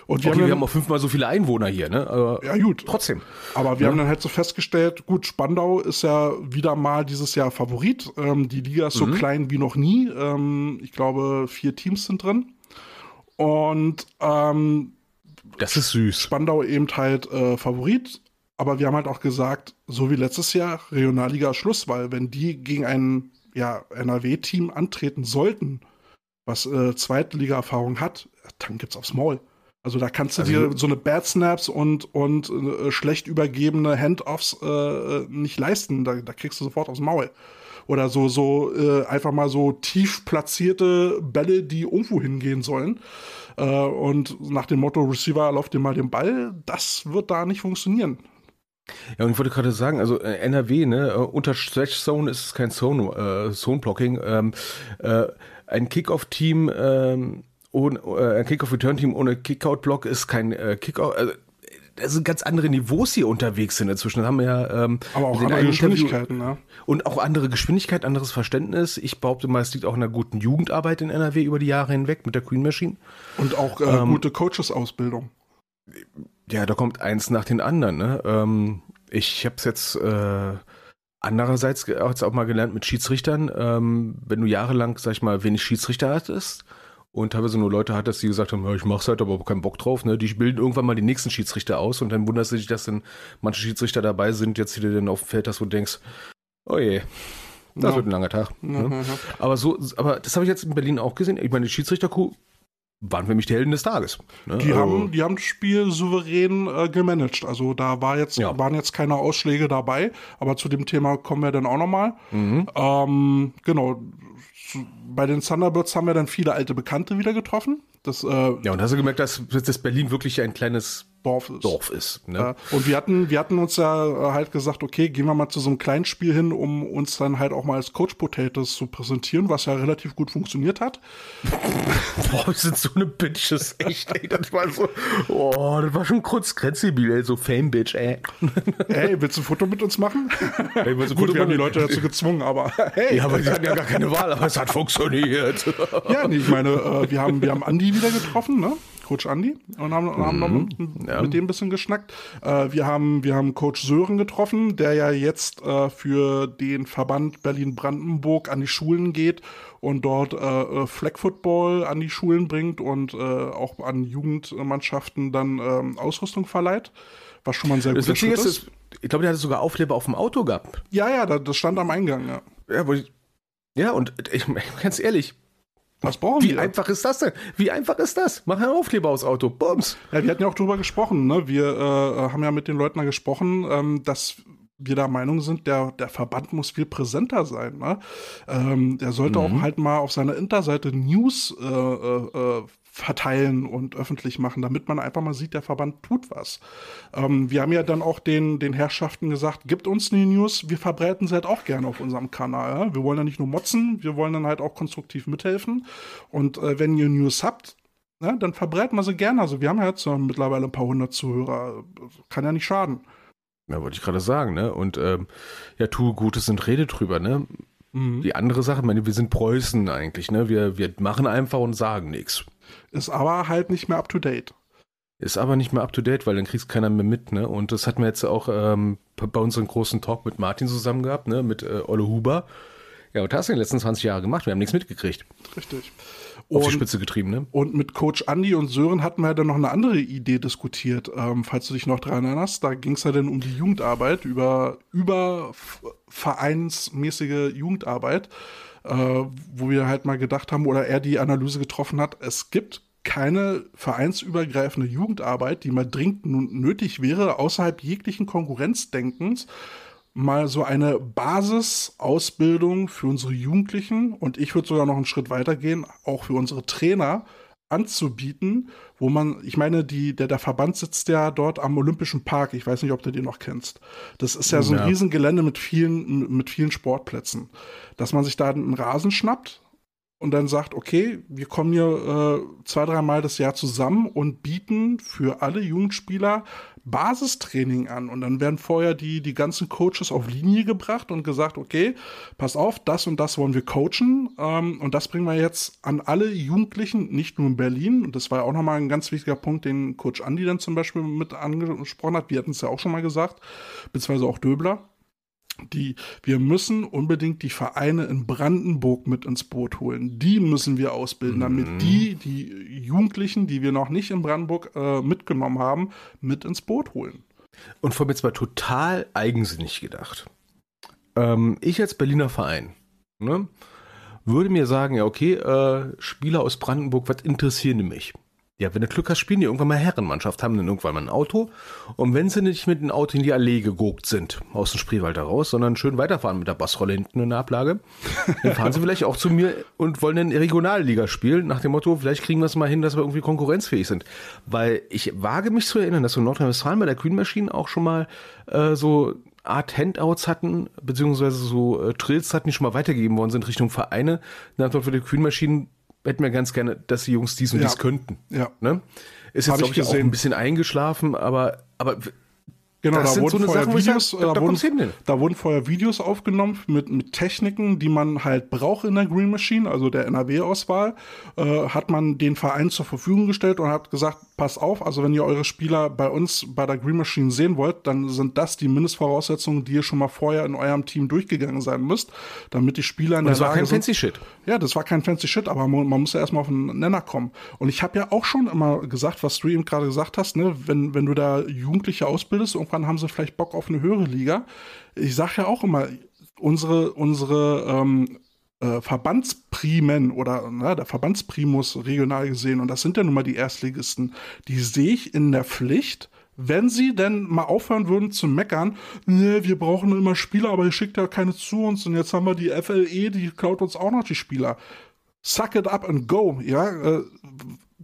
Und wir, okay, haben, wir haben auch fünfmal so viele Einwohner hier, ne? Aber ja, gut. Trotzdem. Aber wir ja. haben dann halt so festgestellt, gut, Spandau ist ja wieder mal dieses Jahr Favorit. Ähm, die Liga ist so mhm. klein wie noch nie. Ähm, ich glaube, vier Teams sind drin. Und ähm, das ist süß. Spandau eben halt äh, Favorit. Aber wir haben halt auch gesagt, so wie letztes Jahr, Regionalliga Schluss, weil wenn die gegen ein ja, NRW-Team antreten sollten, was äh, Zweitliga-Erfahrung hat, dann gibt's aufs Maul. Also da kannst du Also- dir so eine Bad Snaps und, und äh, schlecht übergebene Handoffs äh, nicht leisten. Da, da kriegst du sofort aufs Maul. Oder so, so äh, einfach mal so tief platzierte Bälle, die irgendwo hingehen sollen. Äh, und nach dem Motto Receiver, lauf dir mal den Ball, das wird da nicht funktionieren. Ja, und ich wollte gerade sagen, also äh, NRW, ne, äh, unter Stretch Zone ist es kein Zone, äh, Zone Blocking. Ähm, äh, ein Kickoff-Team, ähm, ohne, äh, ein Kickoff-Return-Team ohne Kickout-Block ist kein äh, Kickout. Also, da sind ganz andere Niveaus hier unterwegs sind inzwischen. Da haben wir ja ähm, Aber auch andere Geschwindigkeiten, ne? Und auch andere Geschwindigkeit, anderes Verständnis. Ich behaupte mal, es liegt auch in einer guten Jugendarbeit in NRW über die Jahre hinweg mit der Queen Machine. Und auch äh, Ähm, gute Coaches-Ausbildung. Ja, da kommt eins nach den anderen. Ne? Ähm, ich habe es jetzt äh, andererseits auch jetzt auch mal gelernt mit Schiedsrichtern. Ähm, wenn du jahrelang, sag ich mal, wenig Schiedsrichter hattest und teilweise nur Leute hattest, die gesagt haben, ja, ich mach's halt, aber keinen Bock drauf, ne? die bilden irgendwann mal die nächsten Schiedsrichter aus und dann wunderst du dich, dass dann manche Schiedsrichter dabei sind, jetzt die du dann auf dem Feld hast, wo du denkst, oh je, das Ja. wird ein langer Tag. Ja, Ne? Aber so, aber das habe ich jetzt in Berlin auch gesehen. Ich meine, die Schiedsrichter waren für mich die Helden des Tages. Ne? Die, Also- haben, die haben das Spiel souverän äh, gemanagt. Also da war jetzt, Ja. waren jetzt keine Ausschläge dabei, aber zu dem Thema kommen wir dann auch nochmal. Mhm. Ähm, genau. Bei den Thunderbirds haben wir dann viele alte Bekannte wieder getroffen. Das äh, Ja, und hast du gemerkt, dass, dass Berlin wirklich ein kleines Dorf ist. Dorf ist. Ne? Und wir hatten, wir hatten uns ja äh, halt gesagt, okay, gehen wir mal zu so einem kleinen Spiel hin, um uns dann halt auch mal als Coach Potatoes zu präsentieren, was ja relativ gut funktioniert hat. Boah, wir sind so eine Bitches, echt, ey. Das war so, oh, das war schon kurz grenzdebil, ey, so Fame-Bitch, ey. Hey, willst du ein Foto mit uns machen? Ey, willst du Gut, Foto wir haben die machen? Leute dazu gezwungen, aber hey. Ja, aber die hatten ja gar keine Wahl, aber es hat funktioniert. Ja, nee, ich meine, äh, wir haben, wir haben Andi wieder getroffen, ne? Coach Andi und haben, haben noch mit, ja. mit dem ein bisschen geschnackt. Äh, wir, haben, wir haben Coach Sören getroffen, der ja jetzt äh, für den Verband Berlin-Brandenburg an die Schulen geht und dort äh, äh, Flag Football an die Schulen bringt und äh, auch an Jugendmannschaften dann ähm, Ausrüstung verleiht. Was schon mal ein sehr Das guter Schritt ist, ist. ich glaube, der hatte sogar Aufkleber auf dem Auto gehabt. Ja, ja, da- das stand am Eingang, ja. Ja, ich, ja und ich, ganz ehrlich, Was brauchen wie wir? einfach ist das denn? Wie einfach ist das? Mach einen Aufkleber aufs Auto, bums. Ja, wir hatten ja auch drüber gesprochen, ne? Wir äh, haben ja mit den Leuten da gesprochen, ähm, dass wir der Meinung sind, der, der Verband muss viel präsenter sein. Ne? Ähm, der sollte auch halt mal auf seiner Interseite News äh, äh, äh, verteilen und öffentlich machen, damit man einfach mal sieht, der Verband tut was. Ähm, wir haben ja dann auch den, den Herrschaften gesagt, gibt uns die News, wir verbreiten sie halt auch gerne auf unserem Kanal. Ja? Wir wollen ja nicht nur motzen, wir wollen dann halt auch konstruktiv mithelfen. Und äh, wenn ihr News habt, ne, dann verbreiten wir sie gerne. Also wir haben ja jetzt mittlerweile ein paar hundert Zuhörer. Kann ja nicht schaden. Ja, wollte ich gerade sagen, ne? Und ähm, ja, tu Gutes und rede drüber, ne? Die andere Sache, ich meine, wir sind Preußen eigentlich, ne? Wir, wir machen einfach und sagen nichts. Ist aber halt nicht mehr up to date. Ist aber nicht mehr up to date, weil dann kriegst keiner mehr mit, ne? Und das hatten wir jetzt auch ähm, bei unserem großen Talk mit Martin zusammen gehabt, ne? Mit äh, Olle Huber. Ja, und das hast du in den letzten 20 Jahren gemacht. Wir haben nichts mitgekriegt. Richtig. Auf die Und, Spitze getrieben, ne? und mit Coach Andy und Sören hatten wir dann noch eine andere Idee diskutiert, ähm, falls du dich noch dran erinnerst. Da ging es ja dann um die Jugendarbeit, über, über vereinsmäßige Jugendarbeit, wo wir halt mal gedacht haben, oder er die Analyse getroffen hat, es gibt keine vereinsübergreifende Jugendarbeit, die mal dringend nötig wäre, außerhalb jeglichen Konkurrenzdenkens, mal so eine Basisausbildung für unsere Jugendlichen. Und ich würde sogar noch einen Schritt weiter gehen, auch für unsere Trainer anzubieten, wo man, ich meine, die, der, der Verband sitzt ja dort am Olympischen Park. Ich weiß nicht, ob du den noch kennst. Das ist ja so ein Ja. Riesengelände mit vielen, mit vielen Sportplätzen. Dass man sich da einen Rasen schnappt und dann sagt, okay, wir kommen hier äh, zwei, dreimal das Jahr zusammen und bieten für alle Jugendspieler Basistraining an. Und dann werden vorher die, die ganzen Coaches auf Linie gebracht und gesagt, okay, pass auf, das und das wollen wir coachen. Ähm, und das bringen wir jetzt an alle Jugendlichen, nicht nur in Berlin. Und das war ja auch nochmal ein ganz wichtiger Punkt, den Coach Andi dann zum Beispiel mit angesprochen hat. Wir hatten es ja auch schon mal gesagt, beziehungsweise auch Döbler. Die, wir müssen unbedingt die Vereine in Brandenburg mit ins Boot holen. Die müssen wir ausbilden, damit Mhm. die, die Jugendlichen, die wir noch nicht in Brandenburg äh, mitgenommen haben, mit ins Boot holen. Und vor mir mal total eigensinnig gedacht. Ähm, ich als Berliner Verein ne, würde mir sagen, ja okay, äh, Spieler aus Brandenburg, was interessieren die mich? Ja, wenn du Glück hast, spielen die irgendwann mal Herrenmannschaft, haben dann irgendwann mal ein Auto. Und wenn sie nicht mit dem Auto in die Allee geguckt sind, aus dem Spreewald heraus, sondern schön weiterfahren mit der Bassrolle hinten in der Ablage, dann fahren sie vielleicht auch zu mir und wollen dann Regionalliga spielen, nach dem Motto, vielleicht kriegen wir es mal hin, dass wir irgendwie konkurrenzfähig sind. Weil ich wage mich zu erinnern, dass wir in Nordrhein-Westfalen bei der Green Machine auch schon mal äh, so Art Handouts hatten, beziehungsweise so äh, Trills hatten, die schon mal weitergegeben worden sind Richtung Vereine. Nach dem Motto, für die Green Machine hätten wir ganz gerne, dass die Jungs dies und Ja. dies könnten. Ja. Ne? Ist jetzt, glaube ich, auch gesehen. ein bisschen eingeschlafen, aber, aber Genau, Das da wurden so vorher Sachen, Videos, sag, äh, da- da, wurden, denn. da wurden vorher Videos aufgenommen mit, mit Techniken, die man halt braucht in der Green Machine, also der NRW-Auswahl, äh, hat man den Verein zur Verfügung gestellt und hat gesagt, pass auf, also wenn ihr eure Spieler bei uns bei der Green Machine sehen wollt, dann sind das die Mindestvoraussetzungen, die ihr schon mal vorher in eurem Team durchgegangen sein müsst, damit die Spieler in das der war Lage kein sind, fancy Shit. ja, das war kein fancy Shit, aber man, man muss ja erstmal auf einen Nenner kommen. Und ich habe ja auch schon immer gesagt, was du eben gerade gesagt hast, ne, wenn, wenn du da Jugendliche ausbildest, irgendwann haben sie vielleicht Bock auf eine höhere Liga. Ich sage ja auch immer, unsere, unsere ähm, äh, Verbandsprimen oder ne, der Verbandsprimus regional gesehen, und das sind ja nun mal die Erstligisten, die sehe ich in der Pflicht, wenn sie denn mal aufhören würden zu meckern, ne, wir brauchen immer Spieler, aber ihr schickt ja keine zu uns und jetzt haben wir die FLE, die klaut uns auch noch die Spieler. Suck it up and go, ja.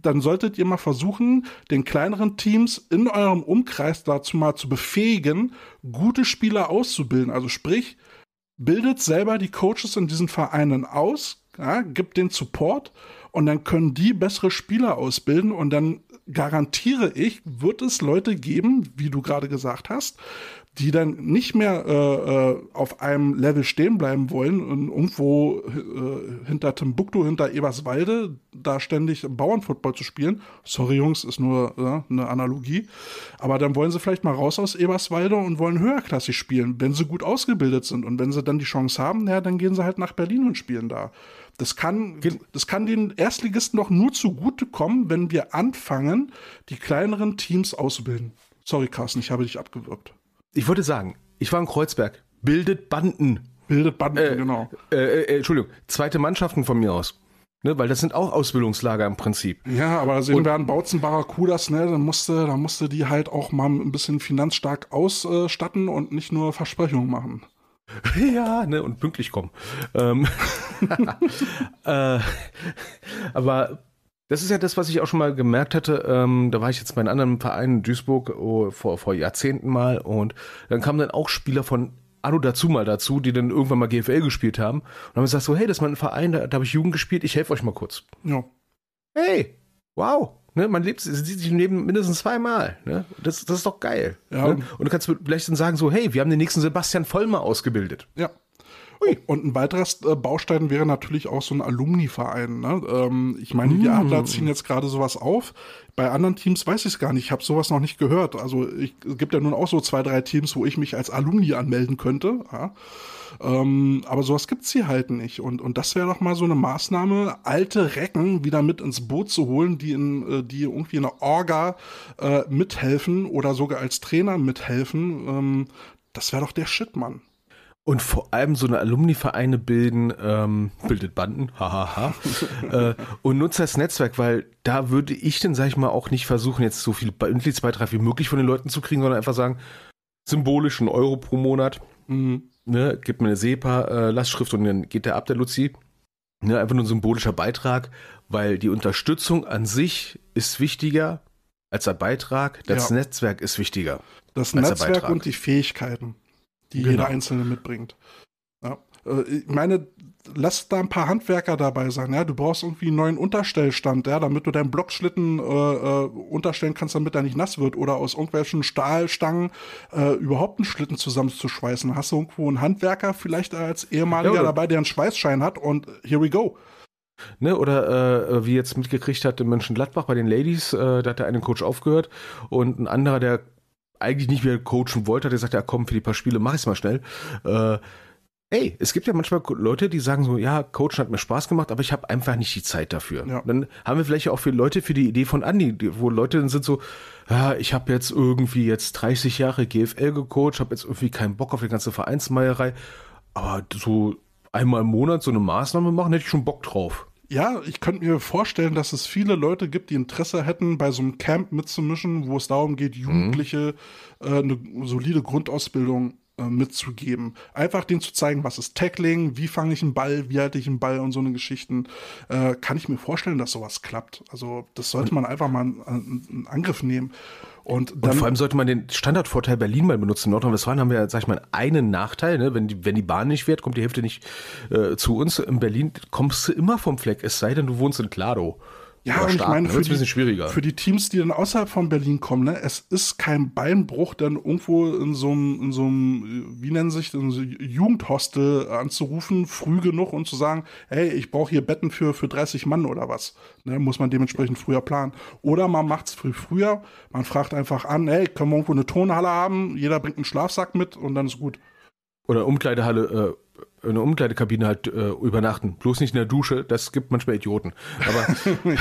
Dann solltet ihr mal versuchen, den kleineren Teams in eurem Umkreis dazu mal zu befähigen, gute Spieler auszubilden. Also sprich, bildet selber die Coaches in diesen Vereinen aus, ja, gibt den Support und dann können die bessere Spieler ausbilden und dann garantiere ich, wird es Leute geben, wie du gerade gesagt hast, die dann nicht mehr äh, äh, auf einem Level stehen bleiben wollen und irgendwo äh, hinter Timbuktu, hinter Eberswalde, da ständig Bauernfootball zu spielen. Sorry Jungs, ist nur äh, eine Analogie. Aber dann wollen sie vielleicht mal raus aus Eberswalde und wollen höherklassig spielen, wenn sie gut ausgebildet sind. Und wenn sie dann die Chance haben, ja, dann gehen sie halt nach Berlin und spielen da. Das kann, das kann den Erstligisten doch nur zugutekommen, wenn wir anfangen, die kleineren Teams auszubilden. Sorry, Carsten, ich habe dich abgewürgt. Ich wollte sagen, ich war in Kreuzberg, bildet Banden. Bildet Banden, genau. Äh, äh, Entschuldigung, zweite Mannschaften von mir aus. Ne, weil das sind auch Ausbildungslager im Prinzip. Ja, aber sehen wir an Bautzen Barracudas, ne, dann musste, da musste die halt auch mal ein bisschen finanzstark ausstatten und nicht nur Versprechungen machen. Ja, ne, und pünktlich kommen. Ähm, äh, aber das ist ja das, was ich auch schon mal gemerkt hatte. Ähm, da war ich jetzt bei einem anderen Verein in Duisburg oh, vor, vor Jahrzehnten mal und dann kamen dann auch Spieler von Anno dazu mal dazu, die dann irgendwann mal GFL gespielt haben und haben gesagt so, hey, das ist mal ein Verein, da, da habe ich Jugend gespielt, ich helfe euch mal kurz. Ja. Hey, wow. Ne, man lebt, sieht sich im Leben mindestens zweimal. Ne? Das, das ist doch geil. Ja. Ne? Und du kannst vielleicht dann sagen so, hey, wir haben den nächsten Sebastian Vollmer ausgebildet. Ja. Und ein weiteres äh, Baustein wäre natürlich auch so ein Alumni-Verein. Ne? Ähm, ich meine, die Adler ziehen jetzt gerade sowas auf. Bei anderen Teams weiß ich es gar nicht. Ich habe sowas noch nicht gehört. Also ich, es gibt ja nun auch so zwei, drei Teams, wo ich mich als Alumni anmelden könnte. Ja? Ähm, aber sowas gibt's hier halt nicht. Und, und das wäre doch mal so eine Maßnahme, alte Recken wieder mit ins Boot zu holen, die, in, äh, die irgendwie in der Orga äh, mithelfen oder sogar als Trainer mithelfen. Ähm, das wäre doch der Shit, Mann. Und vor allem so eine Alumni-Vereine bilden, ähm, bildet Banden, hahaha, äh, und nutzt das Netzwerk, weil da würde ich dann, sag ich mal, auch nicht versuchen, jetzt so viel Mitgliedsbeitrag wie möglich von den Leuten zu kriegen, sondern einfach sagen, symbolisch ein Euro pro Monat, Mhm. ne, gibt mir eine SEPA-Lastschrift und dann geht der ab, der Luzi. Ne, einfach nur ein symbolischer Beitrag, weil die Unterstützung an sich ist wichtiger als der Beitrag, das Ja. Netzwerk ist wichtiger. Das Als der Netzwerk und die Fähigkeiten, die Genau. jeder Einzelne mitbringt. Ja. Äh, Ich meine, lass da ein paar Handwerker dabei sein. Ja? Du brauchst irgendwie einen neuen Unterstellstand, ja? damit du deinen Blockschlitten äh, äh, unterstellen kannst, damit er nicht nass wird. Oder aus irgendwelchen Stahlstangen äh, überhaupt einen Schlitten zusammenzuschweißen. Hast du irgendwo einen Handwerker vielleicht als ehemaliger Ja, dabei, der einen Schweißschein hat und here we go. Ne, oder äh, wie jetzt mitgekriegt hat in Mönchengladbach bei den Ladies, äh, da hat der eine Coach aufgehört und ein anderer, der eigentlich nicht mehr coachen wollte, hat er gesagt, ja komm, für die paar Spiele mach ich's mal schnell. Äh, ey, es gibt ja manchmal Leute, die sagen so, ja, Coachen hat mir Spaß gemacht, aber ich habe einfach nicht die Zeit dafür. Ja. Dann haben wir vielleicht auch für Leute für die Idee von Andi, wo Leute dann sind so, ja, ich habe jetzt irgendwie jetzt 30 Jahre GFL gecoacht, habe jetzt irgendwie keinen Bock auf die ganze Vereinsmeierei, aber so einmal im Monat so eine Maßnahme machen, hätte ich schon Bock drauf. Ja, ich könnte mir vorstellen, dass es viele Leute gibt, die Interesse hätten, bei so einem Camp mitzumischen, wo es darum geht, Jugendliche äh, eine solide Grundausbildung äh, mitzugeben. Einfach denen zu zeigen, was ist Tackling, wie fange ich einen Ball, wie halte ich einen Ball und so eine Geschichten. Äh, kann ich mir vorstellen, dass sowas klappt. Also das sollte man einfach mal in, in Angriff nehmen. Und Und dann vor allem sollte man den Standardvorteil Berlin mal benutzen. In Nordrhein-Westfalen haben wir, sag ich mal, einen Nachteil. Ne? Wenn, die, wenn die Bahn nicht fährt, kommt die Hälfte nicht äh, zu uns. In Berlin kommst du immer vom Fleck, es sei denn, du wohnst in Klado. Ja, und ich meine, für die, für die Teams, die dann außerhalb von Berlin kommen, ne, es ist kein Beinbruch, dann irgendwo in so einem, in so einem, wie nennen sich, so einem Jugendhostel anzurufen, früh genug und zu sagen, hey, ich brauche hier Betten für, für 30 Mann oder was. Ne, muss man dementsprechend früher planen. Oder man macht es früh früher, man fragt einfach an, hey, können wir irgendwo eine Turnhalle haben, jeder bringt einen Schlafsack mit und dann ist gut. Oder Umkleidehalle, äh, in der Umkleidekabine halt äh, übernachten. Bloß nicht in der Dusche, das gibt manchmal Idioten. Aber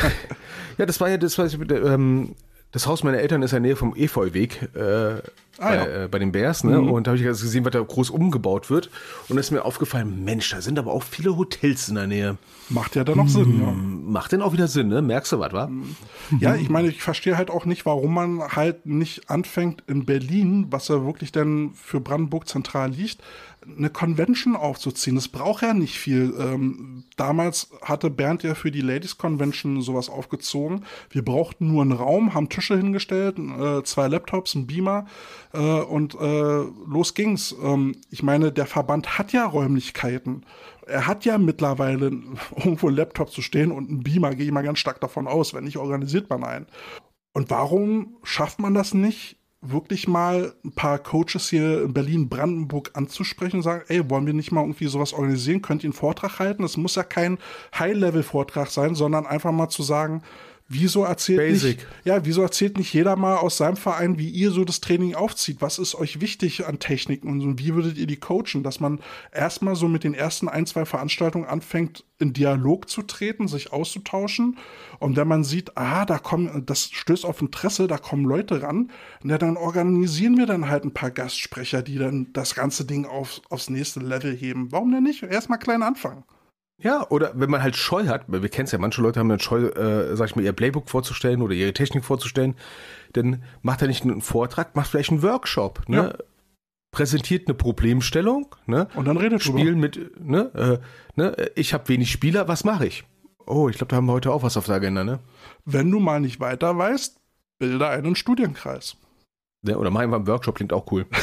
ja, das war ja das, was ich, mit ähm, das Haus meiner Eltern ist in der Nähe vom Efeuweg äh, bei, ja. äh, bei den Bears, ne? Und da habe ich also gesehen, was da groß umgebaut wird. Und da ist mir aufgefallen, Mensch, da sind aber auch viele Hotels in der Nähe. Macht ja dann noch Sinn, ja. Macht denn auch wieder Sinn, ne? Merkst du was, wa? Ja, ich meine, ich verstehe halt auch nicht, warum man halt nicht anfängt in Berlin, was ja wirklich dann für Brandenburg zentral liegt, eine Convention aufzuziehen. Es braucht ja nicht viel. Ähm, damals hatte Bernd ja für die Ladies Convention sowas aufgezogen. Wir brauchten nur einen Raum, haben Tische hingestellt, äh, zwei Laptops, einen Beamer äh, und äh, los ging's. Ähm, ich meine, der Verband hat ja Räumlichkeiten. Er hat ja mittlerweile irgendwo einen Laptop zu stehen und einen Beamer, gehe ich mal ganz stark davon aus. Wenn nicht, organisiert man einen. Und warum schafft man das nicht, wirklich mal ein paar Coaches hier in Berlin, Brandenburg anzusprechen und sagen, ey, wollen wir nicht mal irgendwie sowas organisieren? Könnt ihr einen Vortrag halten? Es muss ja kein High-Level-Vortrag sein, sondern einfach mal zu sagen, wieso erzählt Basic. nicht, ja, wieso erzählt nicht jeder mal aus seinem Verein, wie ihr so das Training aufzieht? Was ist euch wichtig an Techniken und so? Wie würdet ihr die coachen? Dass man erstmal so mit den ersten ein, zwei Veranstaltungen anfängt, in Dialog zu treten, sich auszutauschen. Und wenn man sieht, ah, da kommen, das stößt auf Interesse, da kommen Leute ran, na, dann organisieren wir dann halt ein paar Gastsprecher, die dann das ganze Ding auf, aufs nächste Level heben. Warum denn nicht? Erstmal klein anfangen. Ja, oder wenn man halt Scheu hat, wir kennen es ja, manche Leute haben dann Scheu, äh, sag ich mal, ihr Playbook vorzustellen oder ihre Technik vorzustellen, dann macht er nicht einen Vortrag, macht vielleicht einen Workshop, ne? Ja. Präsentiert eine Problemstellung, ne? Und dann redet drüber. Spielen mit, ne? Äh, ne? Ich habe wenig Spieler, was mache ich? Oh, ich glaube, da haben wir heute auch was auf der Agenda, ne? Wenn du mal nicht weiter weißt, bilde einen Studienkreis. Ne? Oder machen wir einen Workshop, klingt auch cool.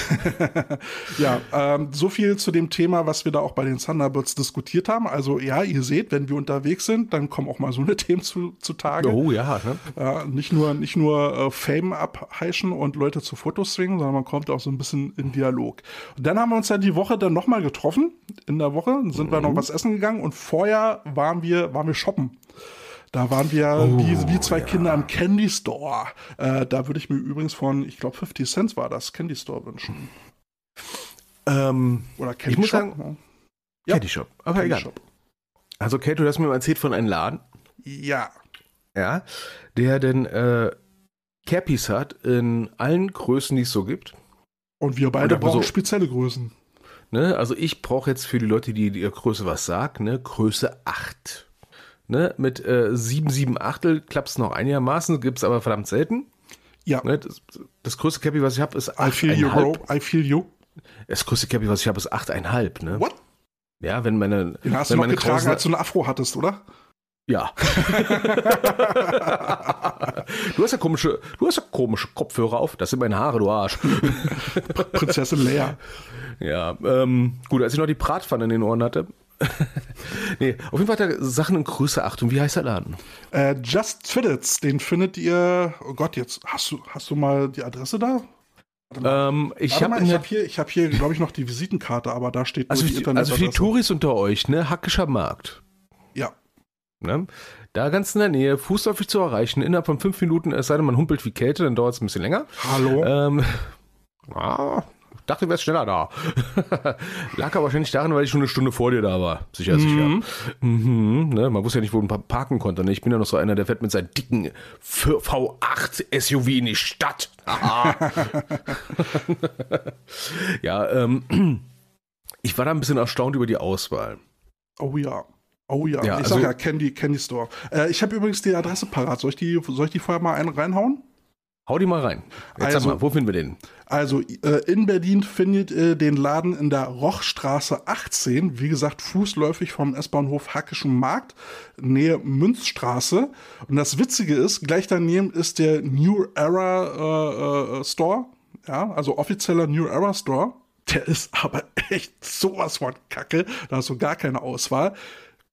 Ja, ähm, so viel zu dem Thema, was wir da auch bei den Thunderbirds diskutiert haben. Also ja, ihr seht, wenn wir unterwegs sind, dann kommen auch mal so eine Themen zu, zutage. Oh ja, ne? Ja, nicht nur, nicht nur äh, Fame abheischen und Leute zu Fotos zwingen, sondern man kommt auch so ein bisschen in Dialog. Und dann haben wir uns ja die Woche dann nochmal getroffen. In der Woche sind wir noch was essen gegangen und vorher waren wir, waren wir shoppen. Da waren wir wie, wie zwei Kinder im Candy Store. Äh, da würde ich mir übrigens von, ich glaube 50 Cent war das, Candy Store wünschen. Ähm, Oder Candy Ich muss Shop, sagen- ne? Ja. Caddy Shop. Aber Candy egal. Shop. Also, Kate, du hast mir mal erzählt von einem Laden, Ja. ja, der denn äh, Cappies hat in allen Größen, die es so gibt. Und wir Und beide aber brauchen so- spezielle Größen. Ne? Also ich brauche jetzt für die Leute, die die Größe was sagt, ne, Größe 8. Ne? Mit äh, 7, 7 Achtel klappt es noch einigermaßen, gibt es aber verdammt selten. Ja. Ne? Das, das größte Cappy, was ich habe, ist I feel you, 8,5. bro. I feel you. Das größte Cappy, was ich habe, ist 8,5. Ne? What? Ja, wenn meine. Den hast wenn du noch meine getragen, als du eine Afro hattest, oder? Ja. du hast ja komische, du hast ja komische Kopfhörer auf. Das sind meine Haare, du Arsch. Prinzessin Leia. Ja, ähm, gut, als ich noch die Bratpfanne in den Ohren hatte. Nee, auf jeden Fall hat er Sachen in Größe 8. Und wie heißt der Laden? Äh, Just Fitteds, den findet ihr. Oh Gott, jetzt hast du, hast du mal die Adresse da? Ähm, ich habe habe hier, ich hab hier glaube ich, noch die Visitenkarte, aber da steht also, die, also für die. Touris unter euch, ne, Hackischer Markt. Ja. Ne? Da ganz in der Nähe, fußläufig zu erreichen, innerhalb von fünf Minuten, es sei denn, man humpelt wie Kälte, dann dauert es ein bisschen länger. Hallo. Ähm, Ah, dachte, du wärst schneller da. Lag aber wahrscheinlich daran, weil ich schon eine Stunde vor dir da war. Sicher, sicher. Mhm, ne? Man wusste ja nicht, wo man parken konnte. Ne? Ich bin ja noch so einer, der fährt mit seinem dicken V8 SUV in die Stadt. ja, ähm, ich war da ein bisschen erstaunt über die Auswahl. Oh ja. Oh ja. Ja, ich also- sag ja, Candy, Candy Store. Äh, ich habe übrigens die Adresse parat. Soll ich die, soll ich die vorher mal ein, reinhauen? Hau die mal rein. Jetzt Also- sag mal, wo finden wir den? Also äh, in Berlin findet ihr den Laden in der Rochstraße 18, wie gesagt fußläufig vom S-Bahnhof Hackischen Markt, Nähe Münzstraße. Und das Witzige ist, gleich daneben ist der New Era äh, äh, Store, ja, also offizieller New Era Store. Der ist aber echt sowas von Kacke, da hast du gar keine Auswahl.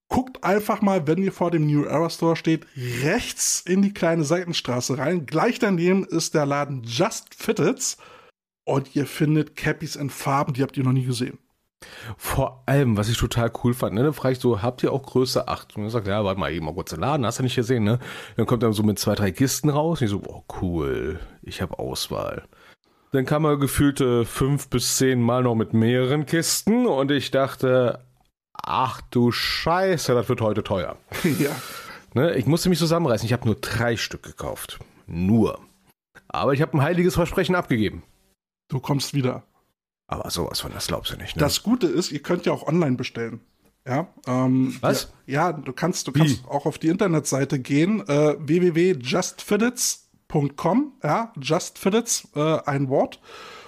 Guckt einfach mal, wenn ihr vor dem New Era Store steht, rechts in die kleine Seitenstraße rein. Gleich daneben ist der Laden Just Fitteds. Und ihr findet Cappies in Farben, die habt ihr noch nie gesehen. Vor allem, was ich total cool fand, ne, da frage ich so, habt ihr auch Größe 8? Und er sagt, ja, warte mal eben mal kurz den Laden, hast du nicht gesehen, ne? Dann kommt er so mit zwei, drei Kisten raus und ich so, oh cool, ich habe Auswahl. Dann kam er gefühlte fünf bis zehn Mal noch mit mehreren Kisten und ich dachte, ach du Scheiße, das wird heute teuer. ja. Ne? Ich musste mich zusammenreißen, ich habe nur drei Stück gekauft. Nur. Aber ich habe ein heiliges Versprechen abgegeben. Du kommst wieder. Aber sowas von, das glaubst du nicht, ne? Das Gute ist, ihr könnt ja auch online bestellen. Ja, ähm, Was? Ja, ja, du kannst, du kannst auch auf die Internetseite gehen, äh, www.justfitteds.com, ja, justfitteds, äh, ein Wort.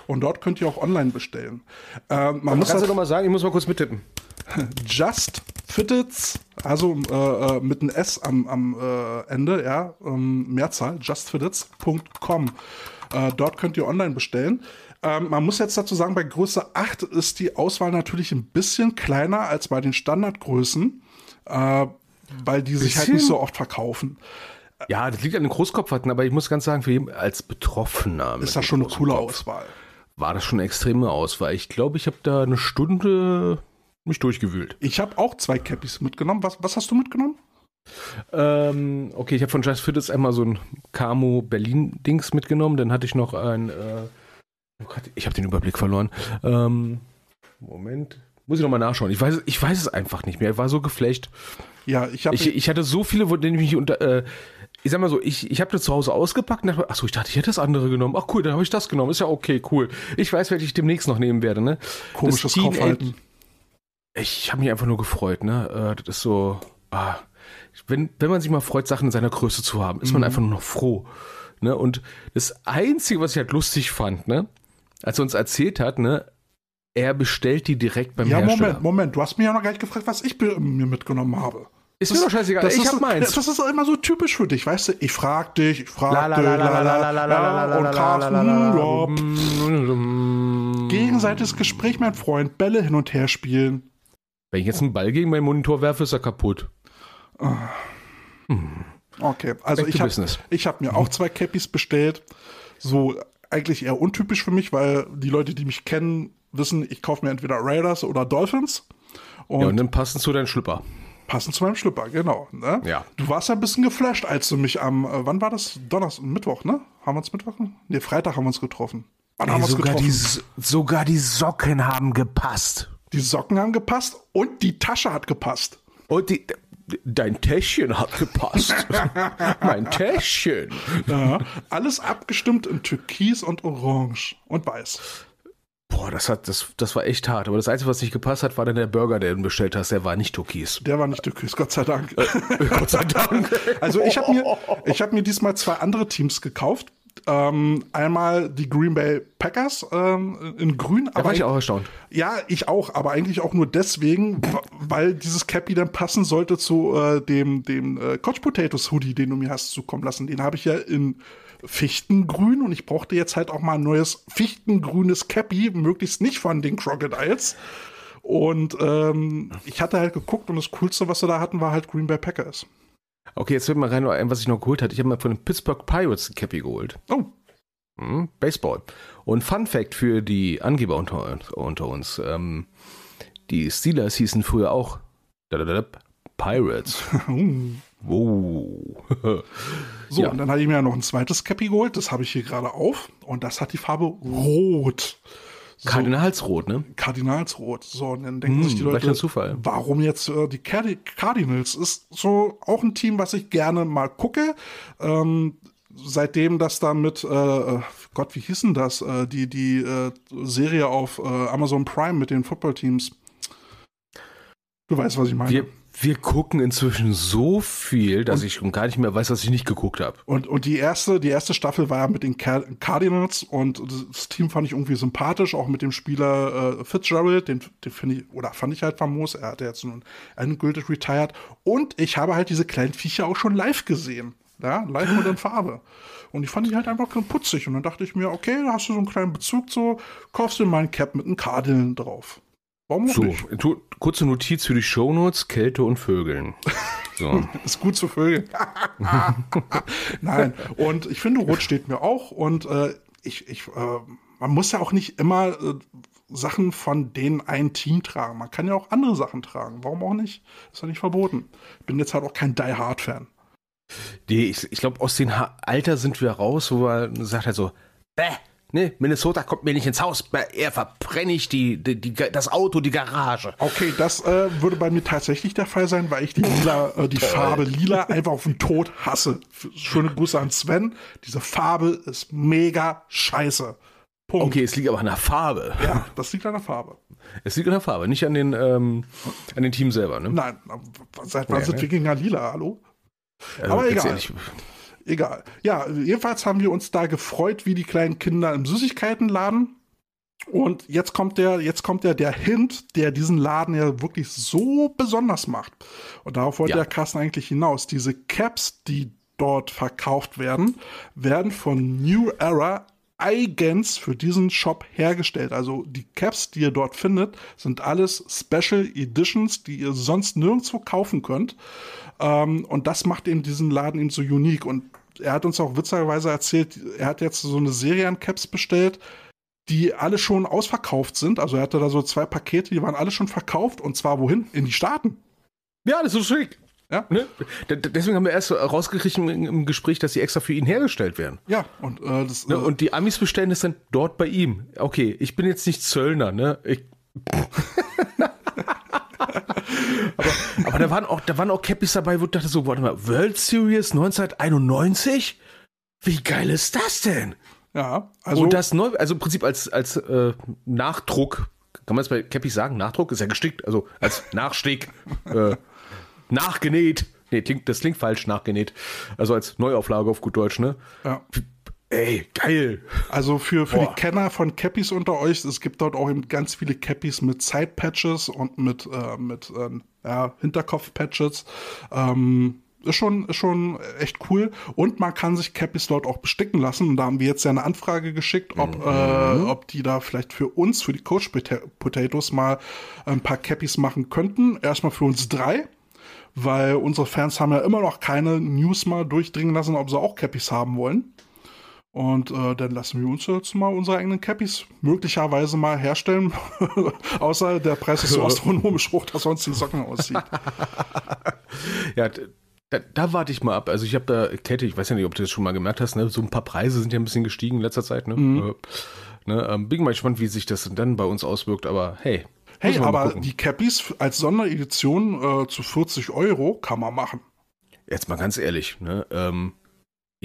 Und dort könnt ihr auch online bestellen. Äh, man muss du halt, noch mal sagen, ich muss mal kurz mittippen. Just Fitteds, also äh, äh, mit einem S am, am äh, Ende, ja, ähm, Mehrzahl, justfitteds.com. Äh, dort könnt ihr online bestellen. Ähm, man muss jetzt dazu sagen, bei Größe 8 ist die Auswahl natürlich ein bisschen kleiner als bei den Standardgrößen, äh, weil die sich halt Bisschen? nicht so oft verkaufen. Ja, das liegt an den Großkopfhatten, aber ich muss ganz sagen, für jeden als Betroffener Ist das schon eine coole Kopf Auswahl. war das schon eine extreme Auswahl. Ich glaube, ich habe da eine Stunde mich durchgewühlt. Ich habe auch zwei Cappies mitgenommen. Was, was hast du mitgenommen? Ähm, okay, ich habe von Just Fitteds einmal so ein Camo Berlin-Dings mitgenommen. Dann hatte ich noch ein. Äh, oh Gott, ich habe den Überblick verloren. Ähm, Moment. Muss ich nochmal nachschauen. Ich weiß, ich weiß es einfach nicht mehr. Ich war so geflecht. Ja, ich habe Ich, ich hatte so viele, wo denen ich mich unter. Äh, ich sag mal so, ich, ich habe das zu Hause ausgepackt und dachte, achso, ich dachte, ich hätte das andere genommen. Ach cool, dann habe ich das genommen. Ist ja okay, cool. Ich weiß, welches ich demnächst noch nehmen werde, ne? komisches Kaufverhalten. Ich habe mich einfach nur gefreut, ne? Äh, Das ist so. Ah, wenn, wenn man sich mal freut, Sachen in seiner Größe zu haben, ist man einfach nur noch froh. Ne? Und das Einzige, was ich halt lustig fand, ne, als er uns erzählt hat, ne, er bestellt die direkt beim Ja, Hersteller. Moment, Moment. Du hast mir ja noch gar nicht gefragt, was ich mir mitgenommen habe. Ist mir doch scheißegal, das ich ist, hab meins. Das ist immer so typisch für dich, weißt du? Ich frag dich, ich frag dich, und Carsten, ja, gegenseitiges Gespräch, mein Freund, Bälle hin und her spielen. Wenn ich jetzt einen Ball gegen meinen Monitor werfe, ist er kaputt. Okay, also Back ich habe hab mir auch zwei Cappies bestellt. So eigentlich eher untypisch für mich, weil die Leute, die mich kennen, wissen, ich kaufe mir entweder Raiders oder Dolphins. Und, Ja, und dann passen zu deinen Schlüpper. passen zu meinem Schlüpper, genau. Ne? Ja. Du warst ja ein bisschen geflasht, als du mich am, äh, wann war das? Donnerstag, Mittwoch, ne? Haben wir uns Mittwoch? Ne, Freitag haben wir uns getroffen. Wann haben wir uns getroffen? die, sogar die Socken haben gepasst. Die Socken haben gepasst und die Tasche hat gepasst. Und die, dein Täschchen hat gepasst. mein Täschchen. Ja. Alles abgestimmt in Türkis und Orange und Weiß. Boah, das, hat, das, das war echt hart. Aber das Einzige, was nicht gepasst hat, war dann der Burger, den du bestellt hast. Der war nicht Türkis. Der war nicht Türkis, Gott sei Dank. Gott sei Dank. Also ich habe mir, ich hab mir diesmal zwei andere Teams gekauft. Ähm, einmal die Green Bay Packers ähm, in grün. Da war ich auch erstaunt. Ja, ich auch, aber eigentlich auch nur deswegen, weil dieses Cappy dann passen sollte zu äh, dem, dem äh, Couch Potatoes Hoodie, den du mir hast zukommen lassen. Den habe ich ja in Fichtengrün und ich brauchte jetzt halt auch mal ein neues fichtengrünes Cappy, möglichst nicht von den Crocodiles. Und ähm, ich hatte halt geguckt und das Coolste, was sie da hatten, war halt Green Bay Packers. Okay, jetzt wird mal rein, was ich noch geholt hatte. Ich habe mal von den Pittsburgh Pirates ein Cappy geholt. Oh, Hm, Baseball. Und Fun Fact für die Angeber unter, unter uns. Ähm, die Steelers hießen früher auch Pirates. Oh. So, Ja. und dann hatte ich mir ja noch ein zweites Cappy geholt, das habe ich hier gerade auf und das hat die Farbe Rot. So, Kardinalsrot, ne? Kardinalsrot. So, und dann denken Hm, sich die Leute, Zufall. warum jetzt äh, die Cardi Cardinals? Ist so auch ein Team, was ich gerne mal gucke. Ähm, seitdem das da mit, äh, Gott, wie hieß denn das? Äh, die die äh, Serie auf äh, Amazon Prime mit den Footballteams. Du weißt, was ich meine. Wir, wir gucken inzwischen so viel, dass ich schon gar nicht mehr weiß, was ich nicht geguckt habe. Und, und die erste, die erste Staffel war ja mit den Car Cardinals und das Team fand ich irgendwie sympathisch, auch mit dem Spieler äh, Fitzgerald, den, den finde ich, oder fand ich halt famos, er hat ja jetzt nun endgültig retired. Und ich habe halt diese kleinen Viecher auch schon live gesehen. Ja, live und in Farbe. Und die fand ich halt einfach ganz putzig. Und dann dachte ich mir, okay, da hast du so einen kleinen Bezug so, kaufst du mal ein Cap mit einem Cardinal drauf. Warum So, tu, kurze Notiz für die Shownotes, Kälte und Vögeln. So. Ist gut zu Vögeln. Nein, und ich finde, Rot steht mir auch. Und äh, ich, ich, äh, man muss ja auch nicht immer äh, Sachen von denen ein Team tragen. Man kann ja auch andere Sachen tragen. Warum auch nicht? Ist ja nicht verboten. Ich bin jetzt halt auch kein Die Hard Fan. Die, ich ich glaube, aus dem Ha- Alter sind wir raus, wo man sagt halt so, bäh, ne, Minnesota kommt mir nicht ins Haus, eher verbrenne ich die, die, die, das Auto, die Garage. Okay, das äh, würde bei mir tatsächlich der Fall sein, weil ich die lila, äh, die Farbe lila einfach auf den Tod hasse. Schöne Grüße an Sven. Diese Farbe ist mega scheiße. Punkt. Okay, es liegt aber an der Farbe. Ja, das liegt an der Farbe. Es liegt an der Farbe, nicht an den, ähm, an den Team selber, ne? Nein, seit wann Ja, sind ne? Wikinger lila? Hallo? Also, aber egal. ehrlich, Egal. Ja, jedenfalls haben wir uns da gefreut, wie die kleinen Kinder im Süßigkeitenladen. Und jetzt kommt der, jetzt kommt der, der Hint, der diesen Laden ja wirklich so besonders macht. Und darauf wollte Ja. der Carsten eigentlich hinaus. Diese Caps, die dort verkauft werden, werden von New Era eigens für diesen Shop hergestellt. Also die Caps, die ihr dort findet, sind alles Special Editions, die ihr sonst nirgendwo kaufen könnt. Ähm, und das macht eben diesen Laden eben so unique. Und er hat uns auch witzigerweise erzählt, er hat jetzt so eine Serie an Caps bestellt, die alle schon ausverkauft sind. Also er hatte da so zwei Pakete, die waren alle schon verkauft. Und zwar wohin? In die Staaten. Ja, das ist so schick. Ja. Ne? Deswegen haben wir erst rausgekriegt im, im Gespräch, dass sie extra für ihn hergestellt werden. Ja, und äh, das. Ne? äh, Und die Amis bestellen es dann dort bei ihm. Okay, ich bin jetzt nicht Zöllner, ne? Ich aber, aber da waren auch, da waren auch Cappies dabei, wo ich dachte so, warte mal, World Series 1991? Wie geil ist das denn? ja, also. Und das neu, also im Prinzip als, als äh, Nachdruck, kann man es bei Cappies sagen? Nachdruck ist ja gestickt, also als Nachstick, äh, nachgenäht. Nee, klingt, das klingt falsch, nachgenäht. Also als Neuauflage auf gut Deutsch, ne? ja. Ey, geil. Also für, für Boah. die Kenner von Cappies unter euch, es gibt dort auch eben ganz viele Cappies mit Side-Patches und mit, äh, mit ähm, ja, Hinterkopf-Patches. Ähm, ist schon, ist schon echt cool. Und man kann sich Cappies dort auch besticken lassen. Und da haben wir jetzt ja eine Anfrage geschickt, ob, äh, ob die da vielleicht für uns, für die Coach Pota- Potatoes mal ein paar Cappies machen könnten. Erstmal für uns drei. Weil unsere Fans haben ja immer noch keine News mal durchdringen lassen, ob sie auch Cappies haben wollen. Und äh, dann lassen wir uns jetzt mal unsere eigenen Cappies möglicherweise mal herstellen. Außer der Preis ist so astronomisch hoch, dass sonst die Socken aussieht. Ja, da, da warte ich mal ab. Also ich habe da, Kette, ich weiß ja nicht, ob du das schon mal gemerkt hast, ne? so ein paar Preise sind ja ein bisschen gestiegen in letzter Zeit. Ne? Mhm. Äh, ne? Ähm, bin mal gespannt, wie sich das dann bei uns auswirkt, aber hey. Hey, aber gucken. die Cappies als Sonderedition äh, zu 40 Euro kann man machen. Jetzt mal ganz ehrlich, ne? Ähm,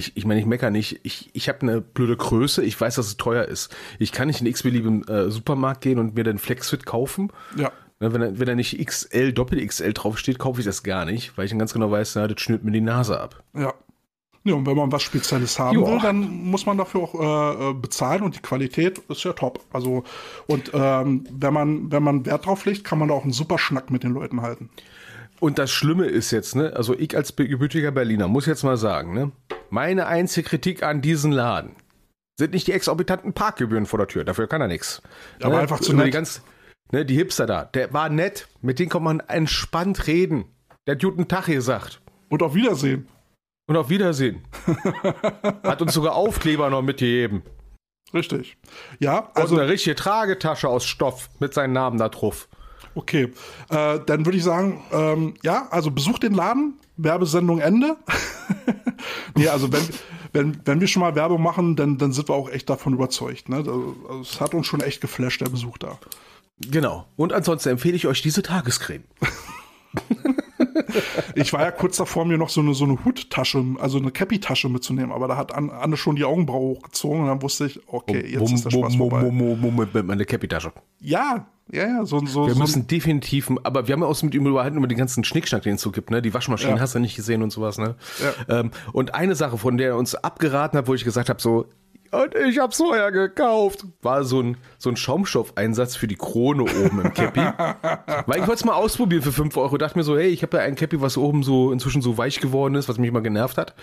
ich, ich meine, ich meckere nicht. Ich, ich habe eine blöde Größe. Ich weiß, dass es teuer ist. Ich kann nicht in x-beliebigen äh, Supermarkt gehen und mir den Flexfit kaufen. Ja. Ne, wenn, da- wenn da nicht XL, Doppel-XL draufsteht, kaufe ich das gar nicht, weil ich dann ganz genau weiß, na, das schnürt mir die Nase ab. Ja. Ja, und wenn man was Spezielles haben Joa. will, dann muss man dafür auch äh, äh, bezahlen und die Qualität ist ja top. Also, und ähm, wenn man, wenn man Wert drauf legt, kann man da auch einen super Schnack mit den Leuten halten. Und das Schlimme ist jetzt, ne, also ich als gebürtiger Berliner muss jetzt mal sagen, ne, meine einzige Kritik an diesen Laden sind nicht die exorbitanten Parkgebühren vor der Tür, dafür kann er nichts. Ja, aber einfach zu Über Die, nett. ganz, ne, die Hipster da, der war nett, mit denen kann man entspannt reden. Der hat guten Tag gesagt. Und auf Wiedersehen. Und auf Wiedersehen. hat uns sogar Aufkleber noch mitgegeben. Richtig. Ja, Also also eine richtige Tragetasche aus Stoff mit seinem Namen da drauf. Okay, äh, dann würde ich sagen, ähm, ja, also besucht den Laden, Werbesendung Ende. nee, also wenn, wenn, wenn wir schon mal Werbung machen, dann, dann sind wir auch echt davon überzeugt. Ne? Also, es hat uns schon echt geflasht, der Besuch da. Genau. Und ansonsten empfehle ich euch diese Tagescreme. ich war ja kurz davor, mir noch so eine, so eine Huttasche, also eine Cappy-Tasche mitzunehmen, aber da hat Anne schon die Augenbraue hochgezogen und dann wusste ich, okay, jetzt Mom- ist der Spaß Mom- vorbei. Mom- Mom- Moment, mit meiner Cappy-Tasche. Ja, ja, ja, so, so, Wir so müssen definitiv, aber wir haben ja auch mit ihm überhalten über den ganzen Schnickschnack, den es so gibt, ne? Die Waschmaschinen Ja. hast du nicht gesehen und sowas, ne? Ja. Ähm, und eine Sache, von der er uns abgeraten hat, wo ich gesagt habe, so, und ich hab's vorher gekauft, war so ein, so ein Schaumstoffeinsatz für die Krone oben im Cappy. Weil ich wollte es mal ausprobieren für 5 Euro. Dachte mir so, hey, ich habe ja ein Cappy, was oben so inzwischen so weich geworden ist, was mich mal genervt hat.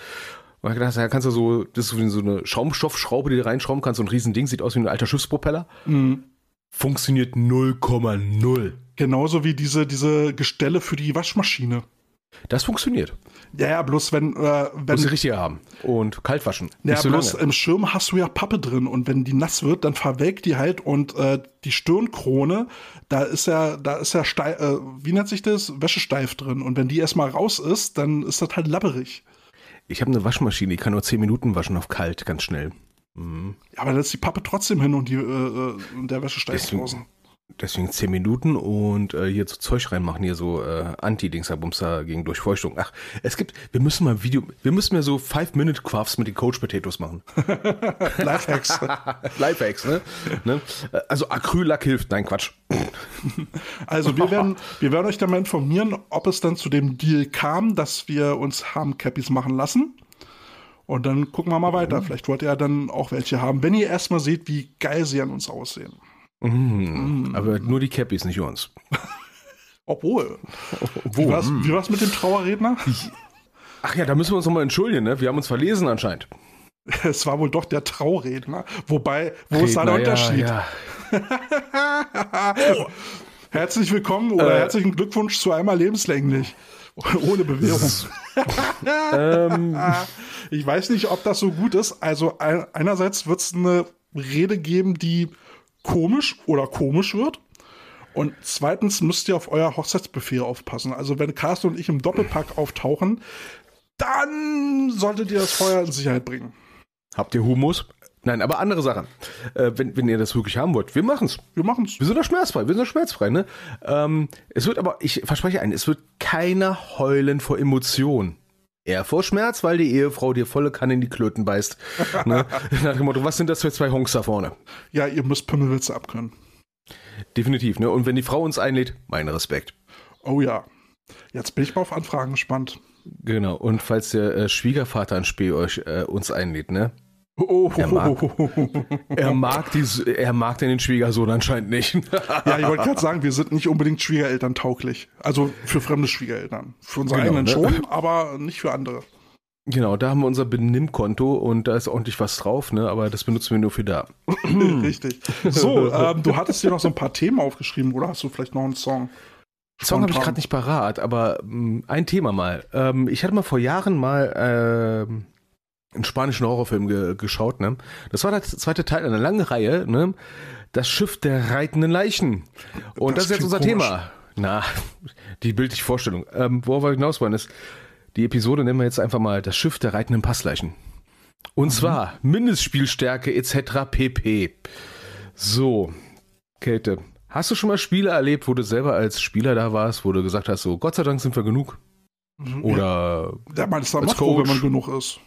Und ich gedacht, ja, kannst du so, das ist so eine Schaumstoffschraube, die du reinschrauben kannst, so ein Riesending, sieht aus wie ein alter Schiffspropeller. Funktioniert 0,0. genauso wie diese, diese Gestelle für die Waschmaschine. Das funktioniert. Ja, ja, bloß wenn, äh, wenn Muss die richtige haben. Und kalt waschen. ja, so bloß lange. im Schirm hast du ja Pappe drin und wenn die nass wird, dann verwelkt die halt und äh, die Stirnkrone, da ist ja, da ist ja stei äh, wie nennt sich das? Wäschesteif drin und wenn die erstmal raus ist, dann ist das halt labberig. Ich habe eine Waschmaschine, die kann nur 10 Minuten waschen auf kalt, ganz schnell. Ja, aber dann ist die Pappe trotzdem hin und die, äh, äh, der Wäschesteif draußen. Deswegen 10 Minuten und äh, hier so Zeug reinmachen, hier so äh, Anti-Dingsabumster gegen Durchfeuchtung. Ach, es gibt, wir müssen mal Video, wir müssen ja so 5-Minute-Crafts mit den Coach Potatoes machen. Lifehacks. Lifehacks, ne? ne? Also Acryllack hilft, nein, Quatsch. Also wir werden, wir werden euch dann mal informieren, ob es dann zu dem Deal kam, dass wir uns haben Cappies machen lassen. Und dann gucken wir mal weiter. Vielleicht wollt ihr ja dann auch welche haben, wenn ihr erstmal seht, wie geil sie an uns aussehen. Mhm. Aber nur die Cappies, nicht uns. Obwohl. Wo? Wie war's, Hm. wie war's mit dem Trauerredner? Ach ja, da müssen wir uns nochmal entschuldigen, ne? Wir haben uns verlesen anscheinend. Es war wohl doch der Trauredner. Wobei, wo ist da der Redner, Unterschied? Ja, Herzlich willkommen oder Äh. herzlichen Glückwunsch zu einmal lebenslänglich. Ohne Bewährung. ja. ähm, Ich weiß nicht, ob das so gut ist. Also ein, einerseits wird es eine Rede geben, die komisch oder komisch wird. Und zweitens müsst ihr auf euer Hochzeitsbuffet aufpassen. Also wenn Carsten und ich im Doppelpack auftauchen, dann solltet ihr das Feuer in Sicherheit bringen. habt ihr Humus? Nein, aber andere Sachen. Äh, wenn, wenn ihr das wirklich haben wollt, wir machen's. Wir machen's. Wir sind da schmerzfrei, wir sind da schmerzfrei, ne? Ähm, es wird aber, ich verspreche einen, es wird keiner heulen vor Emotion. Eher vor Schmerz, weil die Ehefrau dir volle Kanne in die Klöten beißt. ne? Nach dem Motto, was sind das für zwei Honks da vorne? Ja, ihr müsst Pimmelwitze abkönnen. Definitiv, ne? Und wenn die Frau uns einlädt, mein Respekt. Oh ja. Jetzt bin ich mal auf Anfragen gespannt. Genau. Und falls der äh, Schwiegervater ein Spiel euch äh, uns einlädt, ne? Oh, Er mag. Er mag, die, er mag den Schwiegersohn anscheinend nicht. Ja, ich wollte gerade sagen, wir sind nicht unbedingt Schwiegereltern tauglich. Also für fremde Schwiegereltern. Für unsere Genau, eigenen ne? schon, aber nicht für andere. genau, da haben wir unser Benimmkonto und da ist ordentlich was drauf, ne? Aber das benutzen wir nur für da. Richtig. So, ähm, du hattest dir noch so ein paar Themen aufgeschrieben, oder hast du vielleicht noch einen Song? Song habe ich gerade nicht parat, aber mh, ein Thema mal. Ähm, ich hatte mal vor Jahren mal ähm, einen spanischen Horrorfilm ge geschaut. Ne? Das war der zweite Teil einer langen Reihe. Ne? Das Schiff der reitenden Leichen. Und das, Das ist jetzt unser klingt Thema. Na, die bildliche Vorstellung. Ähm, worauf wir hinaus wollen ist, die Episode nennen wir jetzt einfach mal das Schiff der reitenden Passleichen. Und zwar Mindestspielstärke etc. pp. So, Kälte. Hast du schon mal Spiele erlebt, wo du selber als Spieler da warst, wo du gesagt hast, so Gott sei Dank sind wir genug? Oder, Der meint es dann Als froh, wenn Coach. man genug ist.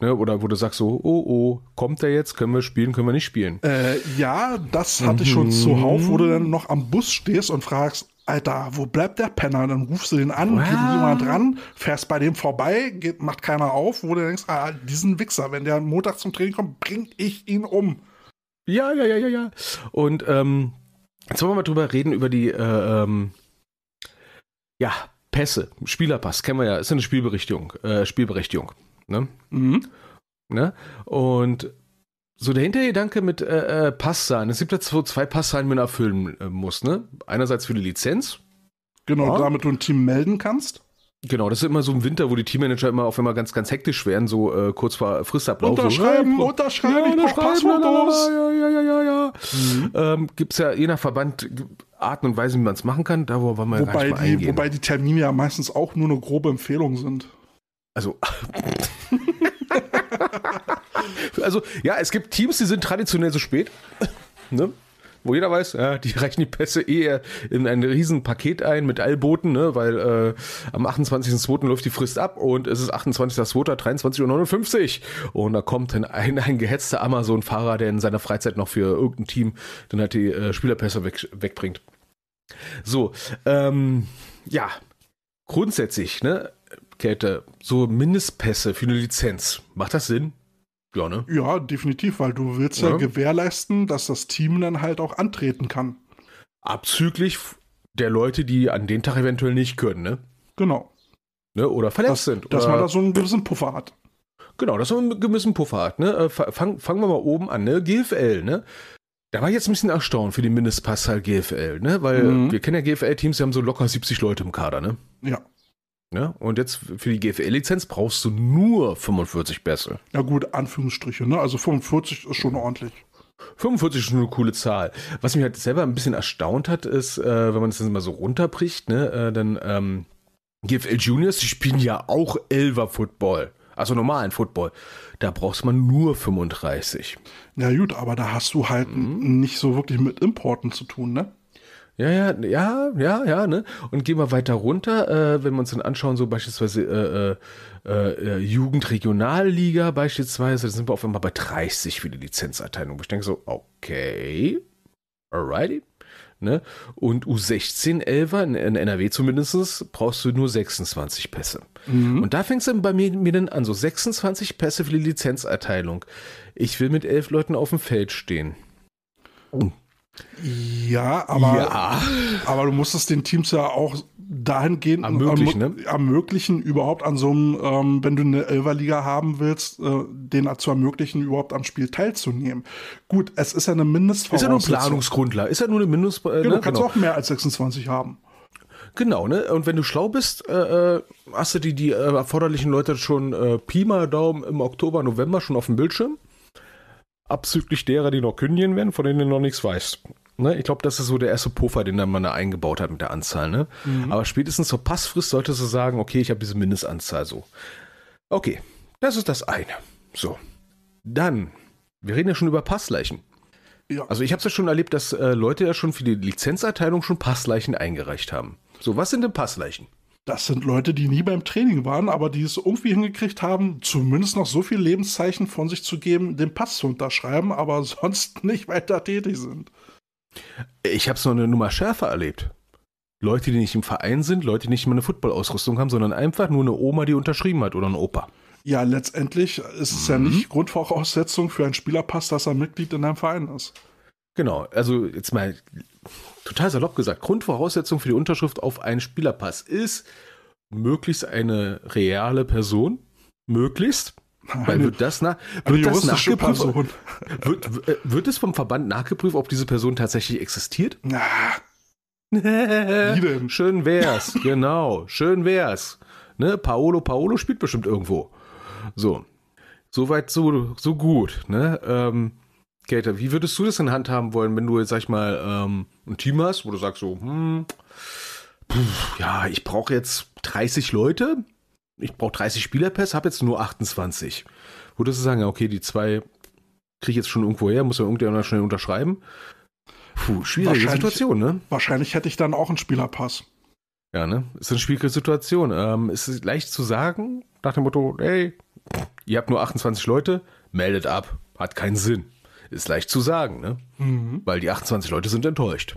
Ne, oder wo du sagst so, oh oh, kommt der jetzt, können wir spielen, können wir nicht spielen? Äh, ja, das hatte ich schon Mhm. zuhauf, wo du dann noch am Bus stehst und fragst, Alter, wo bleibt der Penner? Dann rufst du den an, geht Ja. niemand ran, fährst bei dem vorbei, geht, macht keiner auf, wo du denkst, ah, diesen Wichser, wenn der Montag zum Training kommt, bring ich ihn um. Ja, ja, ja, ja, ja. Und ähm, jetzt wollen wir mal drüber reden, über die, äh, ähm, ja, Pässe, Spielerpass, kennen wir ja, ist eine Spielberechtigung, äh, Spielberechtigung, ne? Mhm. ne? Und so der Hintergedanke mit äh, äh, Passzahlen, es gibt ja so zwei Passzahlen, die man erfüllen äh, muss, ne? Einerseits für die Lizenz, Genau, Ja. damit du ein Team melden kannst. Genau, das ist immer so im Winter, wo die Teammanager immer auf einmal ganz, ganz hektisch werden, so äh, kurz vor Fristablauf. Unterschreiben, so, unterschreiben, ja, ich brauch Passfotos. Ja, ja, ja, ja, ja. Mhm. Ähm, Gibt es ja je nach Verband Arten und Weisen, wie man es machen kann. Da wollen wir wobei mal die, eingehen. Wobei die Termine ja meistens auch nur eine grobe Empfehlung sind. Also. also, ja, es gibt Teams, die sind traditionell so spät. ne? Wo jeder weiß, ja, die reichen die Pässe eher in ein riesen Paket ein mit Eilboten, ne? weil äh, am 28.02. läuft die Frist ab und es ist 28.02. 23.59 Uhr. Und da kommt dann ein, ein gehetzter Amazon-Fahrer, der in seiner Freizeit noch für irgendein Team dann halt die äh, Spielerpässe weg, wegbringt. So, ähm, ja, grundsätzlich, ne, Käthe, so Mindestpässe für eine Lizenz, macht das Sinn? Ja, ne? Ja, definitiv, weil du willst ja. Ja. gewährleisten, dass das Team dann halt auch antreten kann. Abzüglich der Leute, die an den Tag eventuell nicht können, ne? Genau. ne? Oder verletzt Dass, sind. dass oder, man da so einen gewissen Puffer hat. Genau, dass man einen gewissen Puffer hat, ne? Äh, fa- Fang, fangen wir mal oben an, ne? GFL, ne? Da war ich jetzt ein bisschen erstaunt für die Mindestpasszahl GFL, ne? Weil Mhm. wir kennen ja GFL-Teams, die haben so locker 70 Leute im Kader, ne? Ja. Ne? Und jetzt für die GFL-Lizenz brauchst du nur 45 Pässe. Ja gut, Anführungsstriche, ne? Also 45 ist schon ordentlich. 45 ist schon eine coole Zahl. Was mich halt selber ein bisschen erstaunt hat, ist, äh, wenn man das dann mal so runterbricht, ne, äh, dann ähm, GFL Juniors, die spielen ja auch Elver Football. Also normalen Football. Da brauchst man nur 35. Ja gut, aber da hast du halt Mhm. nicht so wirklich mit Importen zu tun, ne? Ja, ja, ja, ja, ja, ne? Und gehen wir weiter runter, äh, wenn wir uns dann anschauen, so beispielsweise äh, äh, äh, Jugendregionalliga beispielsweise, da sind wir auf einmal bei 30 für die Lizenzerteilung. Ich denke so, okay, alrighty. Ne? Und U16 11 in, in NRW zumindest brauchst du nur 26 Pässe. Und da fängt es dann bei mir, mir dann an, so 26 Pässe für die Lizenzerteilung. Ich will mit elf Leuten auf dem Feld stehen. Ja, aber, ja. aber du musst es den Teams ja auch dahingehend Ermöglichen, ermö- ne? ermöglichen, überhaupt an so einem, ähm, wenn du eine Elferliga haben willst, äh, denen zu ermöglichen, überhaupt am Spiel teilzunehmen. Gut, es ist ja eine Ist ja nur Mindestvoraussetzung. Planungsgrundlage, ist ja nur eine Mindest... Äh, Ja, ne? du kannst genau. auch mehr als 26 haben. Genau, ne? Und wenn du schlau bist, äh, äh, hast du die, die äh, erforderlichen Leute schon äh, Pi mal Daumen im Oktober, November schon auf dem Bildschirm. Abzüglich derer, die noch kündigen werden, von denen du noch nichts weißt. Ne? Ich glaube, das ist so der erste Puffer, den dann man da eingebaut hat mit der Anzahl. Ne? Aber spätestens zur Passfrist solltest du sagen, okay, ich habe diese Mindestanzahl so. Okay, das ist das eine. So. Dann, wir reden ja schon über Passleichen. Ja. Also ich habe es ja schon erlebt, dass äh, Leute ja schon für die Lizenzerteilung schon Passleichen eingereicht haben. So, was sind denn Passleichen? Das sind Leute, die nie beim Training waren, aber die es irgendwie hingekriegt haben, zumindest noch so viel Lebenszeichen von sich zu geben, den Pass zu unterschreiben, aber sonst nicht weiter tätig sind. Ich habe es noch eine Nummer schärfer erlebt. Leute, die nicht im Verein sind, Leute, die nicht mal eine Footballausrüstung haben, sondern einfach nur eine Oma, die unterschrieben hat oder ein Opa. Ja, letztendlich ist es ja nicht Grundvoraussetzung für einen Spielerpass, dass er Mitglied in einem Verein ist. Genau, also jetzt mal total salopp gesagt, Grundvoraussetzung für die Unterschrift auf einen Spielerpass ist möglichst eine reale Person, möglichst, weil wird das, Eine wird das nachgeprüft, Person. wird, äh, wird es vom Verband nachgeprüft, ob diese Person tatsächlich existiert? Na, denn? Schön wär's, genau, schön wär's. Ne, Paolo Paolo spielt bestimmt irgendwo. So, soweit so so gut. Ne, ähm, Kater, wie würdest du das in Hand haben wollen, wenn du jetzt sag ich mal ähm, ein Team hast, wo du sagst so, hm, pf, ja, ich brauche jetzt 30 Leute, ich brauche 30 Spielerpass, habe jetzt nur 28. Würdest du sagen, ja, okay, die zwei kriege ich jetzt schon irgendwo her, muss ja irgendjemand schnell unterschreiben? Puh, schwierige Situation, ne? Wahrscheinlich hätte ich dann auch einen Spielerpass. Ja, ne? Ist eine schwierige Situation. Ähm, ist leicht zu sagen, nach dem Motto, hey, ihr habt nur 28 Leute, meldet ab. Hat keinen Sinn. Ist leicht zu sagen, ne? Weil die 28 Leute sind enttäuscht.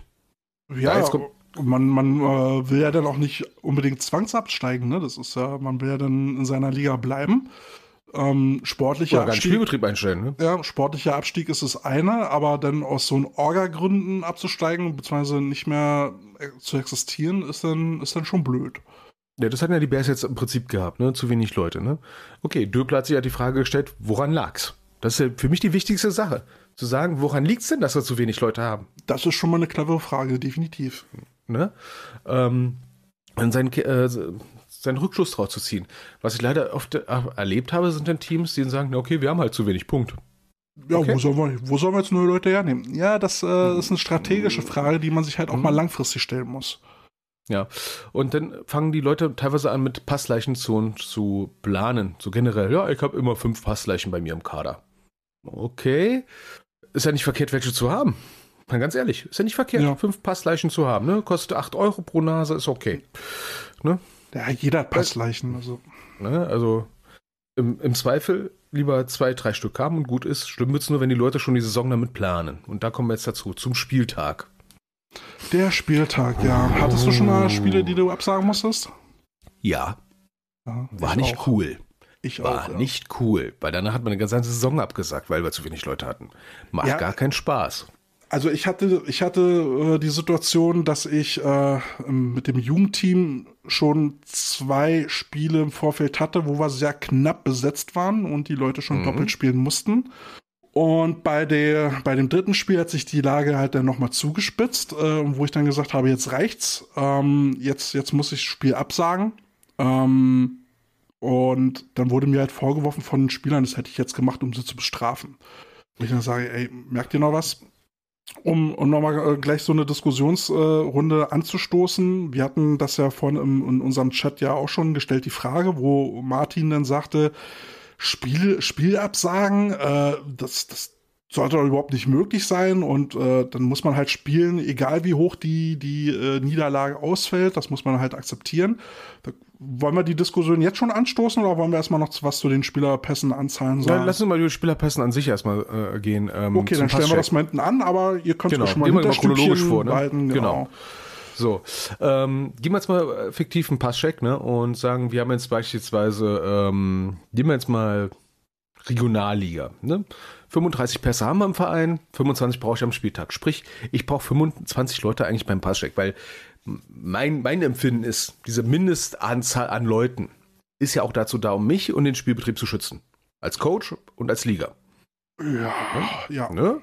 Ja, kommt- man, man äh, will ja dann auch nicht unbedingt zwangsabsteigen, ne? Das ist ja, man will ja dann in seiner Liga bleiben. Ähm, sportlicher Oder Abstieg, Spielbetrieb einstellen, ne? ja, sportlicher Abstieg ist das eine, aber dann aus so einen Orga-Gründen abzusteigen, beziehungsweise nicht mehr zu existieren, ist dann, ist dann schon blöd. Ja, das hatten ja die Bears jetzt im Prinzip gehabt, ne? Zu wenig Leute, ne? Okay, Döpler hat sich ja die Frage gestellt, woran lag's? Das ist ja für mich die wichtigste Sache. Zu sagen, woran liegt's denn, dass wir zu wenig Leute haben? Das ist schon mal eine clevere Frage, definitiv. ne? Ähm, in seinen, Ke- äh, seinen Rückschluss draus zu ziehen. Was ich leider oft äh, erlebt habe, sind dann Teams, die sagen, okay, wir haben halt zu wenig Punkt. Ja, Okay. wo, sollen wir, wo sollen wir jetzt neue Leute hernehmen? Ja, das äh, ist eine strategische Frage, die man sich halt auch Mhm. mal langfristig stellen muss. Ja, und dann fangen die Leute teilweise an, mit Passleichen zu, zu planen. So generell, ja, ich habe immer fünf Passleichen bei mir im Kader. Okay. Ist ja nicht verkehrt, welche zu haben. Mal ganz ehrlich, ist ja nicht verkehrt, Ja. fünf Passleichen zu haben. Ne? Kostet 8 Euro pro Nase, ist okay. Ja, jeder Passleichen. Also. Ne? Also im, im Zweifel lieber zwei, drei Stück haben und gut ist. Schlimm wird es nur, wenn die Leute schon die Saison damit planen. Und da kommen wir jetzt dazu, zum Spieltag. Der Spieltag, ja. Hattest du schon mal Spiele, die du absagen musstest? Ja, Ja, war ich nicht auch. cool. Ich War auch. Ja. nicht cool, weil danach hat man eine ganze Saison abgesagt, weil wir zu wenig Leute hatten. Macht Ja. gar keinen Spaß. Also ich hatte, ich hatte äh, die Situation, dass ich äh, mit dem Jugendteam schon zwei Spiele im Vorfeld hatte, wo wir sehr knapp besetzt waren und die Leute schon Mhm. doppelt spielen mussten. Und bei, der, bei dem dritten Spiel hat sich die Lage halt dann nochmal zugespitzt, äh, wo ich dann gesagt habe, jetzt reicht's, ähm, jetzt, jetzt muss ich das Spiel absagen. Ähm, und dann wurde mir halt vorgeworfen von den Spielern, das hätte ich jetzt gemacht, um sie zu bestrafen. Wo ich dann sage, ey, merkt ihr noch was? Um, um nochmal äh, gleich so eine Diskussionsrunde äh, anzustoßen. Wir hatten das ja vorhin im, in unserem Chat ja auch schon gestellt, die Frage, wo Martin dann sagte, Spiel, Spielabsagen, äh, das, das sollte doch überhaupt nicht möglich sein und äh, dann muss man halt spielen, egal wie hoch die, die äh, Niederlage ausfällt, das muss man halt akzeptieren. Da, wollen wir die Diskussion jetzt schon anstoßen oder wollen wir erstmal noch was zu den Spielerpässen anzahlen sagen? lass uns mal über die Spielerpässen an sich erstmal äh, gehen. Ähm, okay, dann stellen wir das mal hinten an, aber ihr könnt Genau, schon mal mal chronologisch vor, ne? behalten, Genau. So, ähm, gehen wir jetzt mal äh, fiktiv einen Passcheck, ne? Und sagen, wir haben jetzt beispielsweise, ähm, nehmen wir jetzt mal Regionalliga, ne? 35 Pässe haben wir im Verein, 25 brauche ich am Spieltag. Sprich, ich brauche 25 Leute eigentlich beim Passcheck, weil mein, mein Empfinden ist, diese Mindestanzahl an Leuten ist ja auch dazu da, um mich und den Spielbetrieb zu schützen. Als Coach und als Liga. Ja, ja. Ne?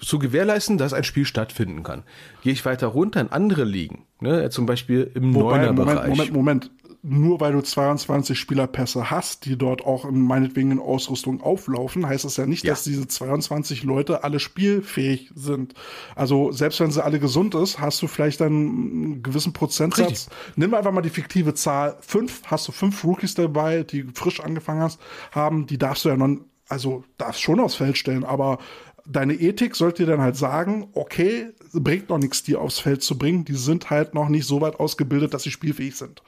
Zu gewährleisten, dass ein Spiel stattfinden kann. Gehe ich weiter runter in andere Ligen, ne? zum Beispiel im Wobei, Moment, Neuner-Bereich. Moment, Moment. Nur weil du 22 Spielerpässe hast, die dort auch in, meinetwegen in Ausrüstung auflaufen, heißt das ja nicht, Ja. dass diese 22 Leute alle spielfähig sind. Also selbst wenn sie alle gesund ist, hast du vielleicht dann einen gewissen Prozentsatz. Richtig. Nimm einfach mal die fiktive Zahl. Fünf, hast du fünf Rookies dabei, die frisch angefangen hast, haben, die darfst du ja noch, also darfst schon aufs Feld stellen, aber deine Ethik sollte dir dann halt sagen, okay, bringt noch nichts, die aufs Feld zu bringen. Die sind halt noch nicht so weit ausgebildet, dass sie spielfähig sind.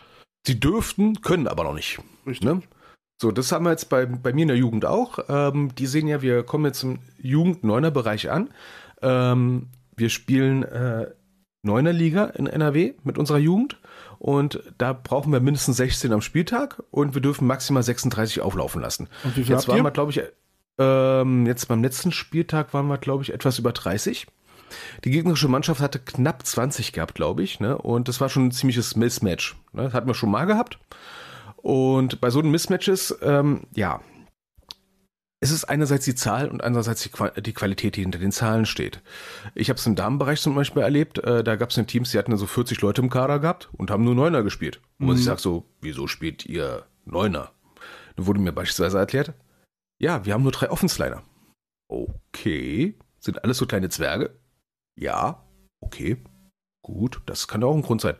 Sie dürften, können aber noch nicht. Richtig. Ne? So, das haben wir jetzt bei, bei mir in der Jugend auch. Ähm, die sehen ja, wir kommen jetzt im Jugend-Neuner-Bereich an. Ähm, wir spielen äh, Neuner-Liga in NRW mit unserer Jugend. Und da brauchen wir mindestens 16 am Spieltag und wir dürfen maximal 36 auflaufen lassen. Und wie viel Jetzt waren wir, glaube ich, ähm, jetzt beim letzten Spieltag waren wir, glaube ich, etwas über 30. Die gegnerische Mannschaft hatte knapp 20 gehabt, glaube ich, ne? Und das war schon ein ziemliches Mismatch. Ne? Das hatten wir schon mal gehabt. Und bei so einen Mismatches, ähm, ja, es ist einerseits die Zahl und andererseits die, Qua die Qualität, die hinter den Zahlen steht. Ich habe es im Damenbereich zum Beispiel erlebt, äh, da gab es Teams, die hatten so 40 Leute im Kader gehabt und haben nur Neuner gespielt. Und Mhm. ich sag so, wieso spielt ihr Neuner? Dann wurde mir beispielsweise erklärt, ja, wir haben nur drei Offensliner. Okay, sind alles so kleine Zwerge? Ja, okay, gut, das kann ja auch ein Grund sein.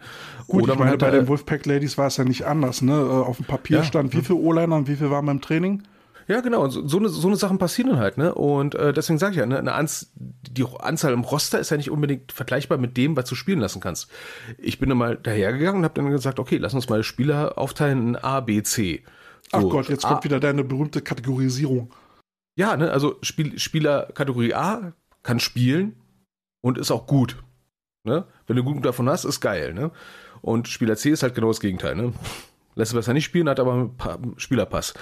Gut, Oder ich meine, bei den Wolfpack Ladies war es ja nicht anders, ne? Äh, Auf dem Papier Ja. stand, wie viel O-Liner und wie viel waren beim Training? Ja, genau. So, so, eine, so eine Sachen passieren dann halt, ne? Und äh, deswegen sage ich ja, ne, eine Anz die Anzahl im Roster ist ja nicht unbedingt vergleichbar mit dem, was du spielen lassen kannst. Ich bin dann mal dahergegangen und habe dann gesagt, okay, lass uns mal Spieler aufteilen in A, B, C. Ach So, Gott, jetzt A- kommt wieder deine berühmte Kategorisierung. Ja, ne, also Spiel, Spieler Kategorie A kann spielen und ist auch gut. Ne? Wenn du gut davon hast, ist geil, ne? Und Spieler C ist halt genau das Gegenteil, ne? Lässt besser nicht spielen, hat aber einen Pa- Spielerpass.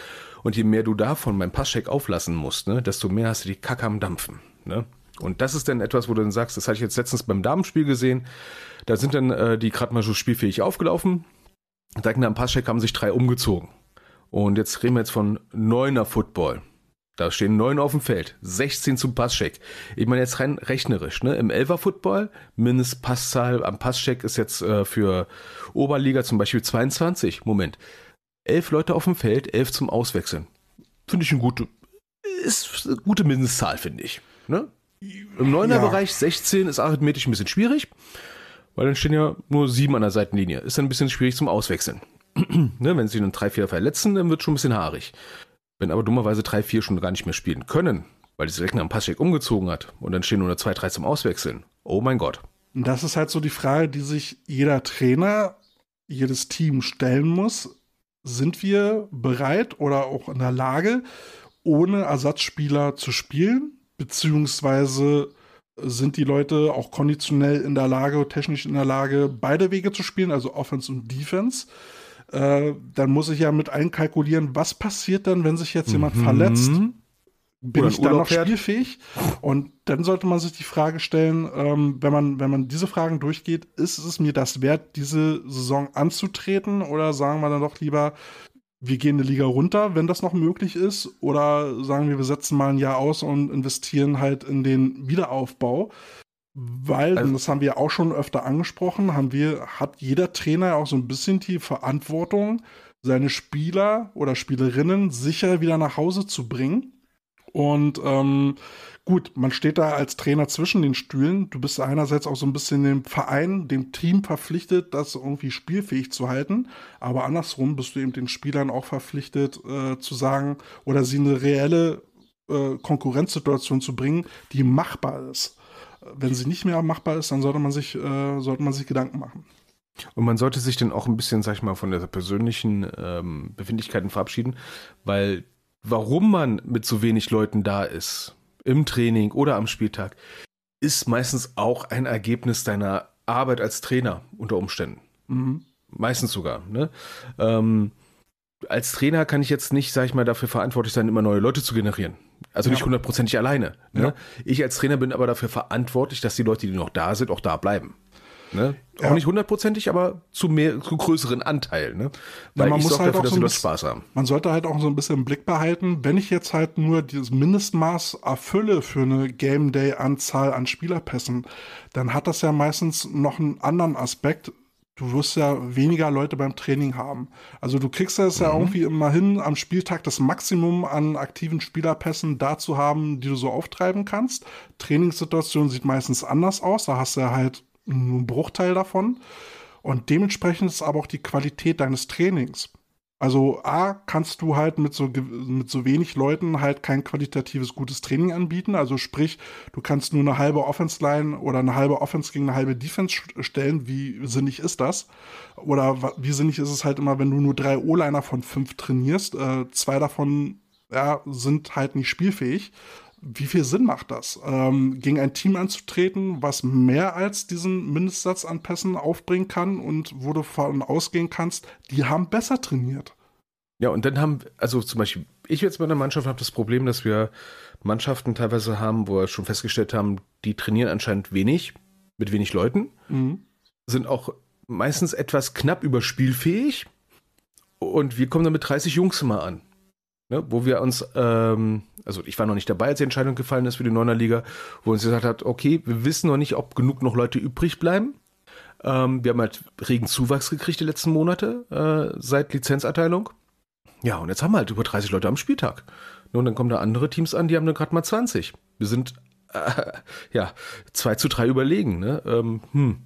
Und je mehr du davon beim Passcheck auflassen musst, ne, desto mehr hast du die Kacke am Dampfen. Ne? Und das ist dann etwas, wo du dann sagst, das hatte ich jetzt letztens beim Damenspiel gesehen. Da sind dann äh, die gerade mal so spielfähig aufgelaufen. Direkt nach dem Passcheck haben sich drei umgezogen. Und jetzt reden wir jetzt von neuner Football. Da stehen neun auf dem Feld, 16 zum Passcheck. Ich meine jetzt rein rechnerisch, ne? Im Elfer-Football, Mindestpasszahl am Passcheck ist jetzt äh, für Oberliga zum Beispiel 22. Moment. Elf Leute auf dem Feld, elf zum Auswechseln. Finde ich eine gute, ist eine gute Mindestzahl, finde ich. Ne? Im Neuner-Bereich 16 ist arithmetisch ein bisschen schwierig, weil dann stehen ja nur sieben an der Seitenlinie. Ist dann ein bisschen schwierig zum Auswechseln. ne? Wenn sie dann drei, vier verletzen, dann wird schon ein bisschen haarig. Wenn aber dummerweise drei, vier schon gar nicht mehr spielen können, weil die Rechner am Passcheck umgezogen hat und dann stehen nur zwei, drei zum Auswechseln. Oh mein Gott. Das ist halt so die Frage, die sich jeder Trainer, jedes Team stellen muss. Sind wir bereit oder auch in der Lage, ohne Ersatzspieler zu spielen? Beziehungsweise sind die Leute auch konditionell in der Lage, technisch in der Lage, beide Wege zu spielen, also Offense und Defense? Äh, dann muss ich ja mit einkalkulieren, was passiert dann, wenn sich jetzt jemand Mhm. verletzt? Bin ich dann noch spielfähig? Und dann sollte man sich die Frage stellen, ähm, wenn, man, wenn man diese Fragen durchgeht, ist es mir das wert, diese Saison anzutreten? Oder sagen wir dann doch lieber, wir gehen eine Liga runter, wenn das noch möglich ist? Oder sagen wir, wir setzen mal ein Jahr aus und investieren halt in den Wiederaufbau? Weil, Also- und das haben wir auch schon öfter angesprochen, haben wir, hat jeder Trainer auch so ein bisschen die Verantwortung, seine Spieler oder Spielerinnen sicher wieder nach Hause zu bringen. Und ähm, gut, man steht da als Trainer zwischen den Stühlen. Du bist einerseits auch so ein bisschen dem Verein, dem Team verpflichtet, das irgendwie spielfähig zu halten. Aber andersrum bist du eben den Spielern auch verpflichtet, äh, zu sagen oder sie eine reelle äh, Konkurrenzsituation zu bringen, die machbar ist. Wenn sie nicht mehr machbar ist, dann sollte man sich, äh, sollte man sich Gedanken machen. Und man sollte sich dann auch ein bisschen, sag ich mal, von der persönlichen ähm, Befindlichkeiten verabschieden, weil warum man mit so wenig Leuten da ist, im Training oder am Spieltag, ist meistens auch ein Ergebnis deiner Arbeit als Trainer unter Umständen. Mhm. Meistens sogar. Ne? Ähm, als Trainer kann ich jetzt nicht, sag ich mal, dafür verantwortlich sein, immer neue Leute zu generieren. Also Ja. nicht hundertprozentig alleine. Ne? Ja. Ich als Trainer bin aber dafür verantwortlich, dass die Leute, die noch da sind, auch da bleiben. Ne? Ja. Auch nicht hundertprozentig, aber zu mehr, zu größeren Anteil. Ne? Weil man ich muss halt dafür, auch dass so bisschen- Spaß haben. Man sollte halt auch so ein bisschen im Blick behalten, wenn ich jetzt halt nur dieses Mindestmaß erfülle für eine Game Day Anzahl an Spielerpässen, dann hat das ja meistens noch einen anderen Aspekt. Du wirst ja weniger Leute beim Training haben. Also du kriegst das ja irgendwie immer hin, am Spieltag das Maximum an aktiven Spielerpässen da zu haben, die du so auftreiben kannst. Trainingssituation sieht meistens anders aus. Da hast du ja halt nur einen Bruchteil davon. Und dementsprechend ist aber auch die Qualität deines Trainings. Also A, kannst du halt mit so, mit so wenig Leuten halt kein qualitatives gutes Training anbieten. Also sprich, du kannst nur eine halbe Offense-Line oder eine halbe Offense gegen eine halbe Defense stellen. Wie sinnig ist das? Oder wie sinnig ist es halt immer, wenn du nur drei O-Liner von fünf trainierst? Äh, zwei davon ja, sind halt nicht spielfähig. Wie viel Sinn macht das, ähm, gegen ein Team anzutreten, was mehr als diesen Mindestsatz an Pässen aufbringen kann und wo du davon ausgehen kannst, die haben besser trainiert? Ja, und dann haben, also zum Beispiel, ich jetzt bei einer Mannschaft habe das Problem, dass wir Mannschaften teilweise haben, wo wir schon festgestellt haben, die trainieren anscheinend wenig, mit wenig Leuten, Mhm. sind auch meistens etwas knapp überspielfähig und wir kommen dann mit 30 Jungs immer an. Ne, wo wir uns, ähm, also ich war noch nicht dabei, als die Entscheidung gefallen ist für die Neuner Liga, wo uns gesagt hat, okay, wir wissen noch nicht, ob genug noch Leute übrig bleiben. Ähm, wir haben halt regen Zuwachs gekriegt die letzten Monate äh, seit Lizenzerteilung. Ja, und jetzt haben wir halt über 30 Leute am Spieltag. Nun, dann kommen da andere Teams an, die haben dann gerade mal 20. Wir sind, äh, ja, 2 zu 3 überlegen. Ne? Ähm, hm.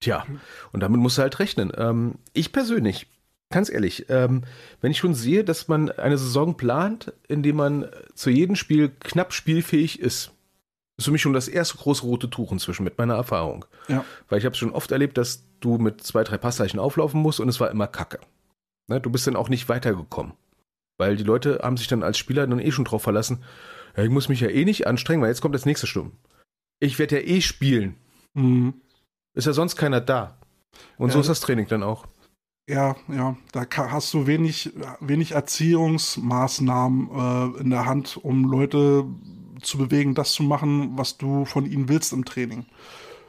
Tja, und damit musst du halt rechnen. Ähm, ich persönlich, ganz ehrlich, ähm, wenn ich schon sehe, dass man eine Saison plant, in dem man zu jedem Spiel knapp spielfähig ist, ist für mich schon das erste große rote Tuch inzwischen mit meiner Erfahrung. Ja. Weil ich habe schon oft erlebt, dass du mit zwei, drei Passzeichen auflaufen musst und es war immer Kacke. Ne? Du bist dann auch nicht weitergekommen. Weil die Leute haben sich dann als Spieler dann eh schon drauf verlassen, ja, ich muss mich ja eh nicht anstrengen, weil jetzt kommt das nächste Sturm. Ich werde ja eh spielen. Mhm. Ist ja sonst keiner da. Und so Ja. ist das Training dann auch. Ja, ja, da hast du wenig, wenig Erziehungsmaßnahmen äh, in der Hand, um Leute zu bewegen, das zu machen, was du von ihnen willst im Training.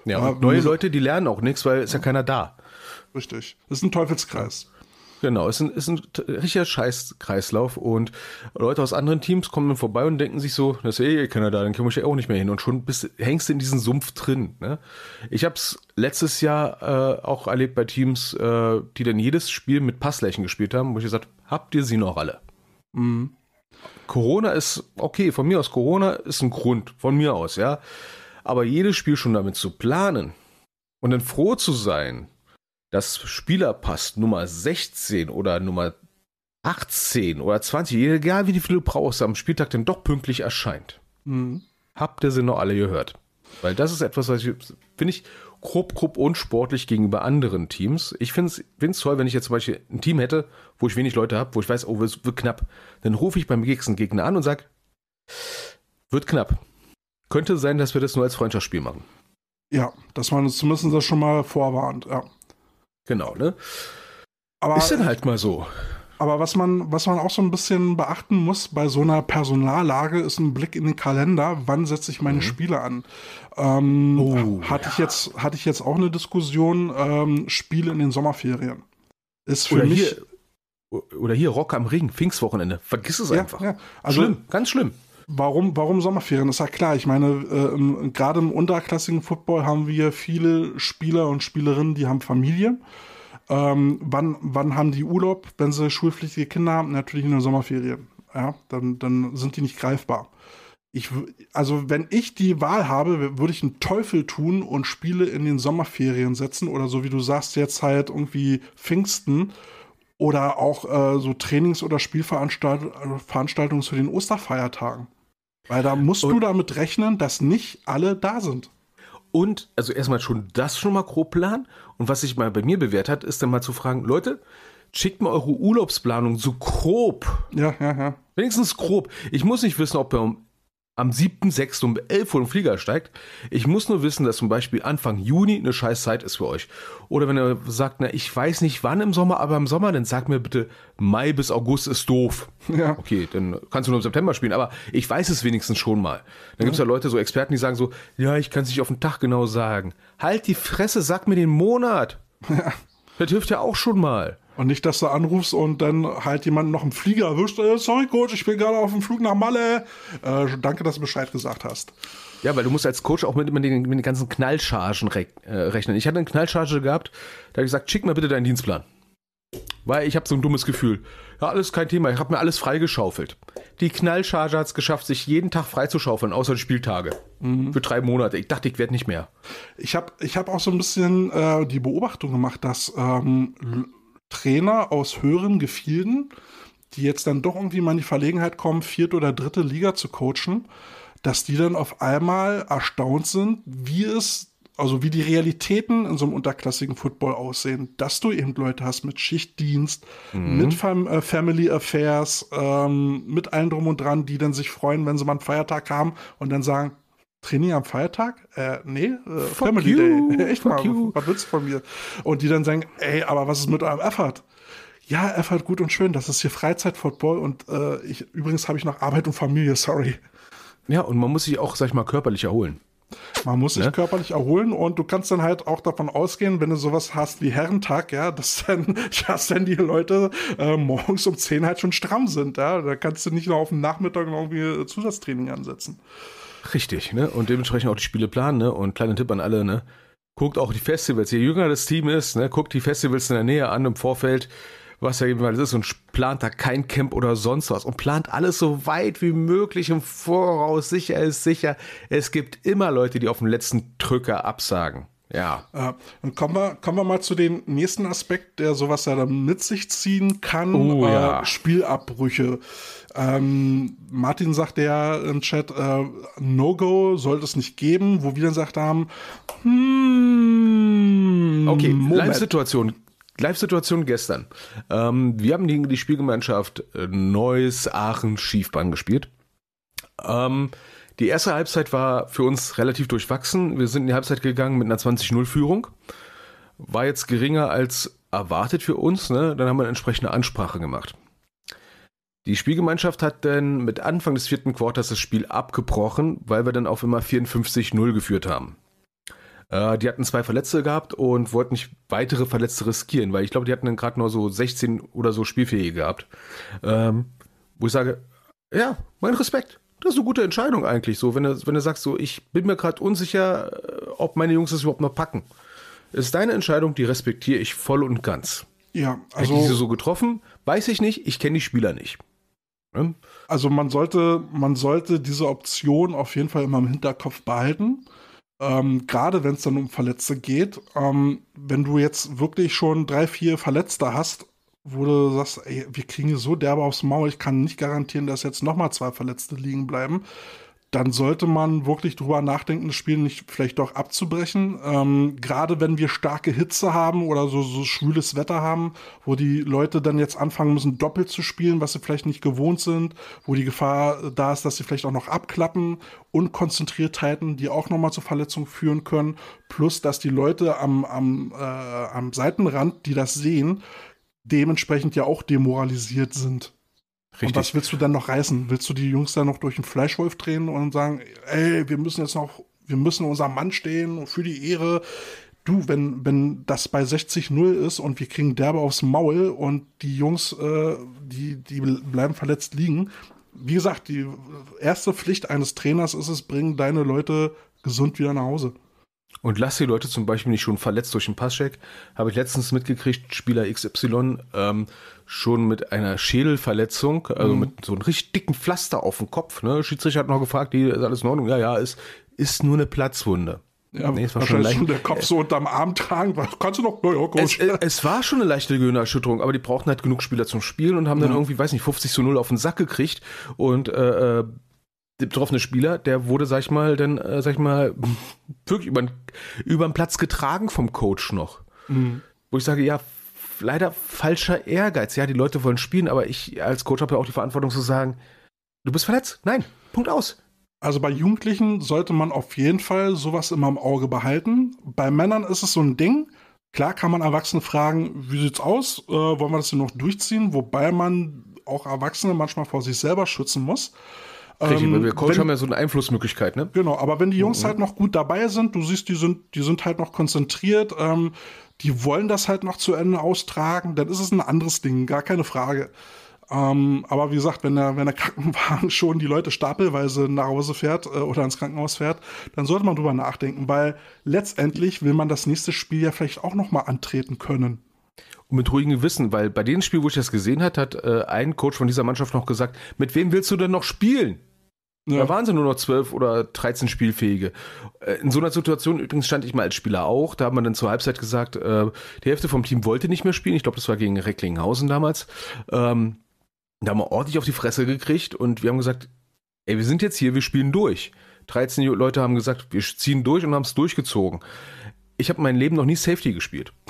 Ja, und neue Leute, die lernen auch nichts, weil ist ja keiner da. Richtig. Das ist ein Teufelskreis. Genau, ist ein, ist ein richtiger Scheiß-Kreislauf und Leute aus anderen Teams kommen dann vorbei und denken sich so, das ist eh keiner da, dann komme ich ja auch nicht mehr hin und schon bist, hängst du in diesem Sumpf drin. Ne? Ich habe es letztes Jahr äh, auch erlebt bei Teams, äh, die dann jedes Spiel mit Passlächen gespielt haben, wo ich gesagt habt ihr sie noch alle? Mhm. Corona ist, okay, von mir aus, Corona ist ein Grund, von mir aus, ja. Aber jedes Spiel schon damit zu planen und dann froh zu sein, dass Spielerpass Nummer 16 oder Nummer 18 oder 20, egal wie viele du brauchst, am Spieltag dann doch pünktlich erscheint. Mhm. Habt ihr sie noch alle gehört? Weil das ist etwas, was ich, finde ich, grob, grob unsportlich gegenüber anderen Teams. Ich finde es toll, wenn ich jetzt zum Beispiel ein Team hätte, wo ich wenig Leute habe, wo ich weiß, oh, es wird knapp. Dann rufe ich beim nächsten Gegner an und sage, wird knapp. Könnte sein, dass wir das nur als Freundschaftsspiel machen. Ja, dass man uns zumindest das schon mal vorwarnt, ja. Genau, ne? Aber, ist denn halt mal so. Aber was man, was man auch so ein bisschen beachten muss bei so einer Personallage, ist ein Blick in den Kalender. Wann setze ich meine mhm. Spiele an? Ähm, oh, hatte, ja. ich jetzt, hatte ich jetzt auch eine Diskussion, ähm, Spiele in den Sommerferien. Ist für oder mich. Hier, oder hier Rock am Ring, Pfingstwochenende. Vergiss es ja, einfach. Ja. Also, schlimm, ganz schlimm. Warum, warum Sommerferien? Das ist ja klar. Ich meine, äh, gerade im unterklassigen Football haben wir viele Spieler und Spielerinnen, die haben Familie. Ähm, wann, wann haben die Urlaub, wenn sie schulpflichtige Kinder haben? Natürlich in der Sommerferie. Ja, dann, dann sind die nicht greifbar. Ich, also, wenn ich die Wahl habe, würde ich einen Teufel tun und Spiele in den Sommerferien setzen oder so wie du sagst, jetzt halt irgendwie Pfingsten oder auch äh, so Trainings- oder Spielveranstaltungen zu den Osterfeiertagen. Weil da musst und, du damit rechnen, dass nicht alle da sind. Und, also erstmal schon das schon mal grob planen. Und was sich mal bei mir bewährt hat, ist dann mal zu fragen, Leute, schickt mir eure Urlaubsplanung so grob. Ja, ja, ja. Wenigstens grob. Ich muss nicht wissen, ob ihr um am 7.6. um 11 Uhr im Flieger steigt. Ich muss nur wissen, dass zum Beispiel Anfang Juni eine scheiß Zeit ist für euch. Oder wenn er sagt, na, ich weiß nicht wann im Sommer, aber im Sommer, dann sag mir bitte, Mai bis August ist doof. Ja. Okay, dann kannst du nur im September spielen, aber ich weiß es wenigstens schon mal. Dann gibt es ja Leute, so Experten, die sagen so, ja, ich kann es nicht auf den Tag genau sagen. Halt die Fresse, sag mir den Monat. Ja. Das hilft ja auch schon mal. Und nicht, dass du anrufst und dann halt jemand noch im Flieger erwischt. Äh, sorry, Coach, ich bin gerade auf dem Flug nach Malle. Äh, danke, dass du Bescheid gesagt hast. Ja, weil du musst als Coach auch mit, mit, den, mit den ganzen Knallchargen re äh, rechnen. Ich hatte eine Knallcharge gehabt, da habe ich gesagt, schick mir bitte deinen Dienstplan. Weil ich habe so ein dummes Gefühl. Ja, alles kein Thema, ich habe mir alles freigeschaufelt. Die Knallcharge hat es geschafft, sich jeden Tag freizuschaufeln, außer die Spieltage. Mhm. Für drei Monate. Ich dachte, ich werde nicht mehr. Ich habe ich hab auch so ein bisschen äh, die Beobachtung gemacht, dass ähm, Trainer aus höheren Gefilden, die jetzt dann doch irgendwie mal in die Verlegenheit kommen, vierte oder dritte Liga zu coachen, dass die dann auf einmal erstaunt sind, wie es, also wie die Realitäten in so einem unterklassigen Football aussehen, dass du eben Leute hast mit Schichtdienst, mhm. mit Fam äh, Family Affairs, ähm, mit allem drum und dran, die dann sich freuen, wenn sie mal einen Feiertag haben und dann sagen, Training am Feiertag? Äh, nee, äh, Family you. Day. Echt mal, you. was willst du von mir? Und die dann sagen, ey, aber was ist mit eurem Effort? Ja, Effort gut und schön, das ist hier Freizeitfootball und äh, ich, übrigens habe ich noch Arbeit und Familie, sorry. Ja, und man muss sich auch, sag ich mal, körperlich erholen. Man muss sich ja? körperlich erholen und du kannst dann halt auch davon ausgehen, wenn du sowas hast wie Herrentag, ja, dass dann, dass dann die Leute äh, morgens um 10 halt schon stramm sind, ja. Da kannst du nicht noch auf den Nachmittag noch irgendwie Zusatztraining ansetzen. Richtig, ne? Und dementsprechend auch die Spiele planen, ne? Und kleiner Tipp an alle, ne? Guckt auch die Festivals. Je jünger das Team ist, ne? Guckt die Festivals in der Nähe an im Vorfeld, was ja jedenfalls ist, und plant da kein Camp oder sonst was. Und plant alles so weit wie möglich im Voraus. Sicher ist sicher. Es gibt immer Leute, die auf den letzten Drücker absagen. Ja. Äh, dann kommen wir, kommen wir mal zu dem nächsten Aspekt, der sowas ja dann mit sich ziehen kann. Oh, äh, ja. Spielabbrüche. Ähm, Martin sagt ja im Chat, äh, No-Go sollte es nicht geben, wo wir dann gesagt haben, hmm, Okay, Live-Situation. Live-Situation gestern. Ähm, wir haben gegen die Spielgemeinschaft äh, Neuss Aachen Schiefbahn gespielt. Ähm, die erste Halbzeit war für uns relativ durchwachsen. Wir sind in die Halbzeit gegangen mit einer 20-0-Führung. War jetzt geringer als erwartet für uns. Ne? Dann haben wir eine entsprechende Ansprache gemacht. Die Spielgemeinschaft hat dann mit Anfang des vierten Quarters das Spiel abgebrochen, weil wir dann auf immer 54-0 geführt haben. Äh, die hatten zwei Verletzte gehabt und wollten nicht weitere Verletzte riskieren, weil ich glaube, die hatten dann gerade nur so 16 oder so Spielfähige gehabt. Ähm, wo ich sage, ja, mein Respekt. Das ist eine gute Entscheidung eigentlich, so, wenn du, wenn du sagst, so, ich bin mir gerade unsicher, äh, ob meine Jungs das überhaupt noch packen. Das ist deine Entscheidung, die respektiere ich voll und ganz. Ja, also. Hätte ich sie so getroffen? Weiß ich nicht, ich kenne die Spieler nicht. Hm? Also man sollte, man sollte diese Option auf jeden Fall immer im Hinterkopf behalten. Ähm, Gerade wenn es dann um Verletzte geht. Ähm, wenn du jetzt wirklich schon drei, vier Verletzte hast, wo du sagst, ey, wir kriegen hier so derbe aufs Maul, ich kann nicht garantieren, dass jetzt nochmal zwei Verletzte liegen bleiben, dann sollte man wirklich drüber nachdenken, das Spiel nicht vielleicht doch abzubrechen. Ähm, Gerade wenn wir starke Hitze haben oder so, so schwüles Wetter haben, wo die Leute dann jetzt anfangen müssen, doppelt zu spielen, was sie vielleicht nicht gewohnt sind, wo die Gefahr da ist, dass sie vielleicht auch noch abklappen, Unkonzentriertheiten, die auch nochmal zur Verletzung führen können, plus dass die Leute am, am, äh, am Seitenrand, die das sehen, dementsprechend ja auch demoralisiert sind. Richtig. Und was willst du dann noch reißen? Willst du die Jungs dann noch durch den Fleischwolf drehen und sagen, ey, wir müssen jetzt noch, wir müssen unserem Mann stehen für die Ehre. Du, wenn, wenn das bei 60-0 ist und wir kriegen derbe aufs Maul und die Jungs, äh, die, die bleiben verletzt liegen. Wie gesagt, die erste Pflicht eines Trainers ist es, bringen deine Leute gesund wieder nach Hause. Und lass die Leute zum Beispiel nicht schon verletzt durch den Passcheck. Habe ich letztens mitgekriegt, Spieler XY ähm, schon mit einer Schädelverletzung, also mhm. mit so einem richtig dicken Pflaster auf dem Kopf. Ne? Schiedsrichter hat noch gefragt, die, ist alles in Ordnung? Ja, ja, ist, ist nur eine Platzwunde. Ja, nee, es war schon, leicht, schon der Kopf so unterm Arm tragen. Kannst du noch? Ja, ja, es, äh, es, war schon eine leichte Gehirnerschütterung, aber die brauchten halt genug Spieler zum Spielen und haben dann irgendwie, weiß nicht, 50 zu 0 auf den Sack gekriegt. Und äh, äh der betroffene Spieler, der wurde, sag ich mal, dann, äh, sag ich mal, wirklich über, über den Platz getragen vom Coach noch. Mhm. Wo ich sage, ja, leider falscher Ehrgeiz. Ja, die Leute wollen spielen, aber ich als Coach habe ja auch die Verantwortung zu sagen, du bist verletzt. Nein, Punkt aus. Also bei Jugendlichen sollte man auf jeden Fall sowas immer im Auge behalten. Bei Männern ist es so ein Ding. Klar kann man Erwachsene fragen, wie sieht's aus? Äh, wollen wir das denn noch durchziehen? Wobei man auch Erwachsene manchmal vor sich selber schützen muss. Richtig, ähm, wir Coach wenn, haben ja so eine Einflussmöglichkeit, ne? Genau, aber wenn die Jungs mhm. halt noch gut dabei sind, du siehst, die sind, die sind halt noch konzentriert, ähm, die wollen das halt noch zu Ende austragen, dann ist es ein anderes Ding, gar keine Frage. Ähm, aber wie gesagt, wenn der, wenn der Krankenwagen schon die Leute stapelweise nach Hause fährt äh, oder ins Krankenhaus fährt, dann sollte man drüber nachdenken, weil letztendlich will man das nächste Spiel ja vielleicht auch noch mal antreten können. Und mit ruhigem Gewissen, weil bei dem Spiel, wo ich das gesehen hat, hat äh, ein Coach von dieser Mannschaft noch gesagt, mit wem willst du denn noch spielen? Ja. Da waren sie nur noch zwölf oder 13 Spielfähige. Äh, in so einer Situation übrigens stand ich mal als Spieler auch. Da hat man dann zur Halbzeit gesagt, äh, die Hälfte vom Team wollte nicht mehr spielen. Ich glaube, das war gegen Recklinghausen damals. Ähm, da haben wir ordentlich auf die Fresse gekriegt und wir haben gesagt, ey, wir sind jetzt hier, wir spielen durch. 13 Leute haben gesagt, wir ziehen durch und haben es durchgezogen. Ich habe mein Leben noch nie Safety gespielt.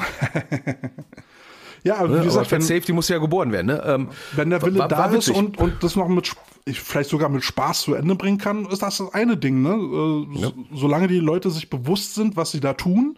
Ja, aber wie ne? gesagt, wenn, Safety muss ja geboren werden. Ne? Ähm, wenn der Wille war, da war ist und, und das noch mit vielleicht sogar mit Spaß zu Ende bringen kann, ist das das eine Ding. Ne? Äh, ja. Solange die Leute sich bewusst sind, was sie da tun,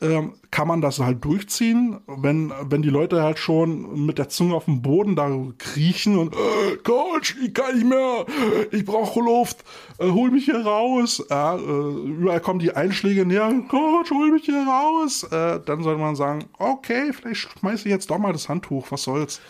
ähm, kann man das halt durchziehen. Wenn, wenn die Leute halt schon mit der Zunge auf dem Boden da kriechen und äh, Coach, ich kann nicht mehr, ich brauche Luft, äh, hol mich hier raus. Ja, äh, überall kommen die Einschläge näher, Coach, hol mich hier raus. Äh, dann sollte man sagen, okay, vielleicht schmeiße ich jetzt doch mal das Handtuch, was soll's.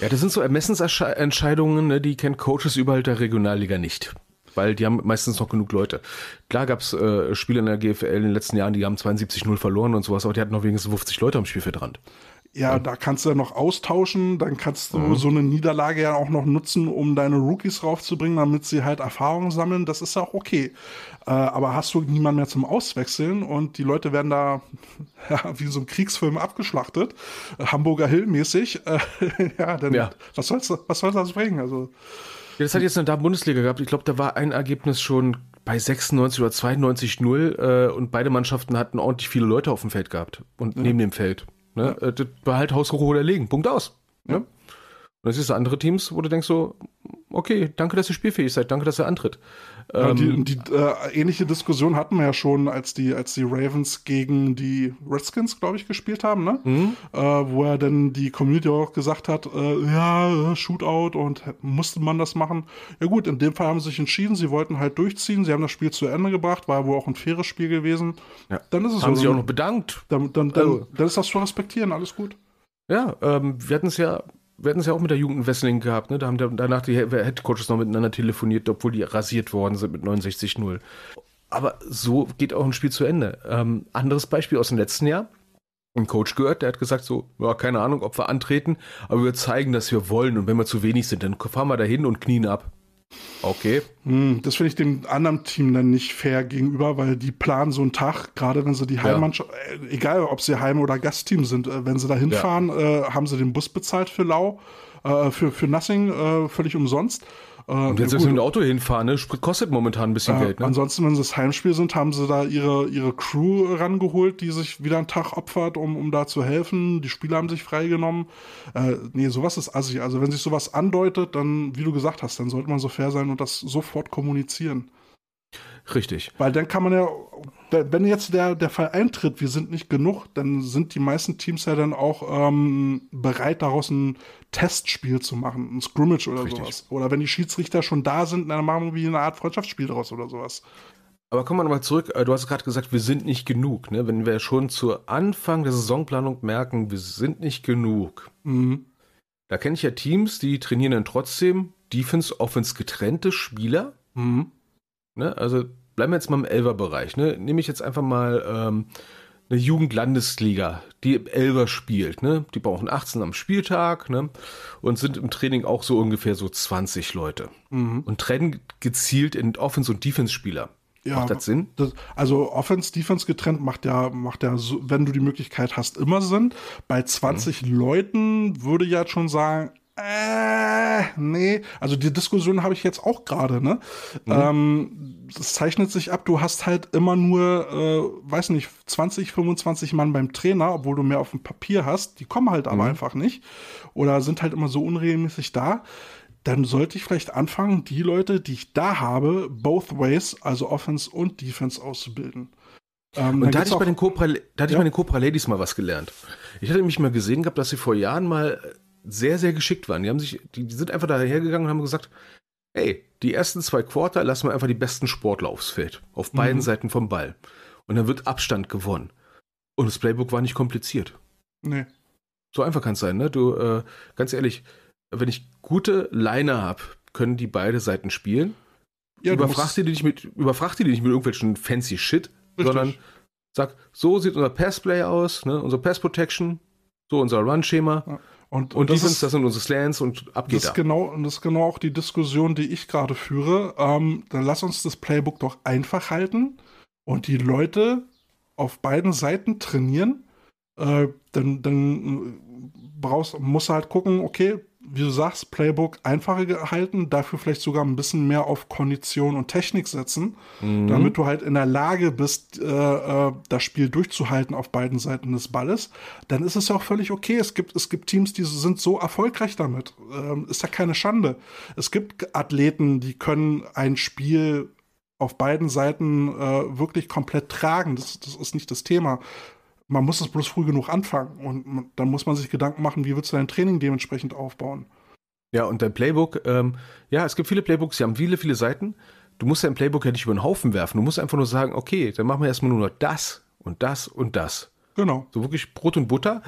Ja, das sind so Ermessensentscheidungen, ne, die kennt Coaches überall der Regionalliga nicht weil die haben meistens noch genug Leute. Klar gab es äh, Spiele in der GFL in den letzten Jahren, die haben 72-0 verloren und sowas, aber die hatten noch wenigstens 50 Leute am Spielfeldrand. Ja, ja, da kannst du ja noch austauschen, dann kannst du mhm. so eine Niederlage ja auch noch nutzen, um deine Rookies raufzubringen, damit sie halt Erfahrungen sammeln. Das ist ja auch okay. Äh, aber hast du niemanden mehr zum Auswechseln und die Leute werden da ja, wie so ein Kriegsfilm abgeschlachtet, Hamburger Hill mäßig, äh, ja, dann ja. was soll's, was soll das bringen? Also das hat jetzt eine da Bundesliga gehabt. Ich glaube, da war ein Ergebnis schon bei 96 oder 92 0 äh, und beide Mannschaften hatten ordentlich viele Leute auf dem Feld gehabt und ja. neben dem Feld. Ne? Ja. Äh, das war halt haushoch oder legen. Punkt aus. Ne? Und das ist andere Teams, wo du denkst so, okay, danke, dass ihr spielfähig seid, danke, dass ihr antritt. Ja, Ähm, die die äh, ähnliche Diskussion hatten wir ja schon, als die, als die Ravens gegen die Redskins, glaube ich, gespielt haben, ne? Mhm. Äh, wo er dann die Community auch gesagt hat, äh, ja, äh, Shootout und musste man das machen. Ja gut, in dem Fall haben sie sich entschieden, sie wollten halt durchziehen, sie haben das Spiel zu Ende gebracht, war wohl auch ein faires Spiel gewesen. ja. Dann ist es haben so. sich auch noch bedankt. dann, dann, dann, Also- dann ist das zu respektieren, alles gut. Ja, ähm, wir hatten es ja, wir hatten es ja auch mit der Jugend in Wesseling gehabt, ne? Da haben danach die Headcoaches noch miteinander telefoniert, obwohl die rasiert worden sind mit 69-0. Aber so geht auch ein Spiel zu Ende. Ähm, anderes Beispiel aus dem letzten Jahr. Ein Coach gehört, der hat gesagt so, ja, keine Ahnung, ob wir antreten, aber wir zeigen, dass wir wollen und wenn wir zu wenig sind, dann fahren wir dahin und knien ab. Okay. Hm, das finde ich dem anderen Team dann nicht fair gegenüber, weil die planen so einen Tag, gerade wenn sie die Heimmannschaft, äh, egal ob sie Heim- oder Gastteam sind, äh, wenn sie da hinfahren, äh, haben sie den Bus bezahlt für Lau, äh, für, für Nothing, äh, völlig umsonst. Äh, Und jetzt ja, selbst mit dem Auto hinfahren, ne? Sprit kostet momentan ein bisschen äh, Geld, ne? Ansonsten, wenn sie das Heimspiel sind, haben sie da ihre, ihre Crew rangeholt, die sich wieder einen Tag opfert, um, um da zu helfen. Die Spieler haben sich freigenommen. Äh, nee, sowas ist assig. Also wenn sich sowas andeutet, dann, wie du gesagt hast, dann sollte man so fair sein und das sofort kommunizieren. Richtig. Weil dann kann man ja, wenn jetzt der, der Fall eintritt, wir sind nicht genug, dann sind die meisten Teams ja dann auch ähm, bereit, daraus ein Testspiel zu machen, ein Scrimmage oder Richtig. sowas. Oder wenn die Schiedsrichter schon da sind, dann machen wir eine Art Freundschaftsspiel daraus oder sowas. Aber kommen wir nochmal zurück. Äh, Du hast gerade gesagt, wir sind nicht genug. Ne? Wenn wir schon zu Anfang der Saisonplanung merken, wir sind nicht genug. Mhm. Da kenne ich ja Teams, die trainieren dann trotzdem Defense, Offense getrennte Spieler. Mhm. Ne? Also bleiben wir jetzt mal im Elfer-Bereich. Ne? Nehme ich jetzt einfach mal ähm, eine Jugendlandesliga, die Elfer spielt. Ne? Die brauchen 18 am Spieltag ne? und sind im Training auch so ungefähr so 20 Leute. Mhm. Und trennen gezielt in Offense- und Defense-Spieler. Ja, Macht das Sinn? Das, also Offense, Defense getrennt macht ja, macht ja, so, wenn du die Möglichkeit hast, immer Sinn. Bei 20 Leuten würde ich jetzt schon sagen, äh, nee. Also die Diskussion habe ich jetzt auch gerade, ne? Ähm, es zeichnet sich ab, du hast halt immer nur, äh, weiß nicht, 20, 25 Mann beim Trainer, obwohl du mehr auf dem Papier hast. Die kommen halt aber einfach nicht. Oder sind halt immer so unregelmäßig da dann sollte ich vielleicht anfangen, die Leute, die ich da habe, both ways, also Offense und Defense auszubilden. Ähm, Und da hatte ich bei den Cobra, da hatte ich Ja. bei den Cobra Ladies mal was gelernt. Ich hatte mich mal gesehen gehabt, dass sie vor Jahren mal sehr, sehr geschickt waren. Die haben sich, die, die sind einfach dahergegangen und haben gesagt, ey, die ersten zwei Quarter lassen wir einfach die besten Sportler aufs Feld. Auf beiden Mhm. Seiten vom Ball. Und dann wird Abstand gewonnen. Und das Playbook war nicht kompliziert. nee. So einfach kann es sein, ne? Du, äh, ganz ehrlich, wenn ich gute Liner habe, können die beide Seiten spielen. Ja, du überfracht musst- die nicht mit, überfracht die nicht mit irgendwelchen fancy Shit, Richtig. sondern sag, so sieht unser Passplay aus, ne? unser Pass Protection, so unser Run-Schema Ja. Und, und das Defense, ist, das sind unsere Slants und ab das geht ist da. genau, und das ist genau auch die Diskussion, die ich gerade führe. Ähm, dann lass uns das Playbook doch einfach halten und die Leute auf beiden Seiten trainieren. Äh, dann dann äh, brauchst, musst du halt gucken, okay, wie du sagst, Playbook einfacher gehalten, dafür vielleicht sogar ein bisschen mehr auf Kondition und Technik setzen, Mhm. damit du halt in der Lage bist, äh, äh, das Spiel durchzuhalten auf beiden Seiten des Balles, dann ist es ja auch völlig okay. Es gibt, es gibt Teams, die sind so erfolgreich damit. Ähm, ist ja keine Schande. Es gibt Athleten, die können ein Spiel auf beiden Seiten äh, wirklich komplett tragen. Das, das ist nicht das Thema. Man muss es bloß früh genug anfangen und man, dann muss man sich Gedanken machen, wie willst du dein Training dementsprechend aufbauen. Ja, und dein Playbook, ähm, ja, es gibt viele Playbooks, die haben viele, viele Seiten. Du musst dein Playbook ja nicht über den Haufen werfen. Du musst einfach nur sagen, okay, dann machen wir erstmal nur noch das und das und das. Genau. So wirklich Brot und Butter.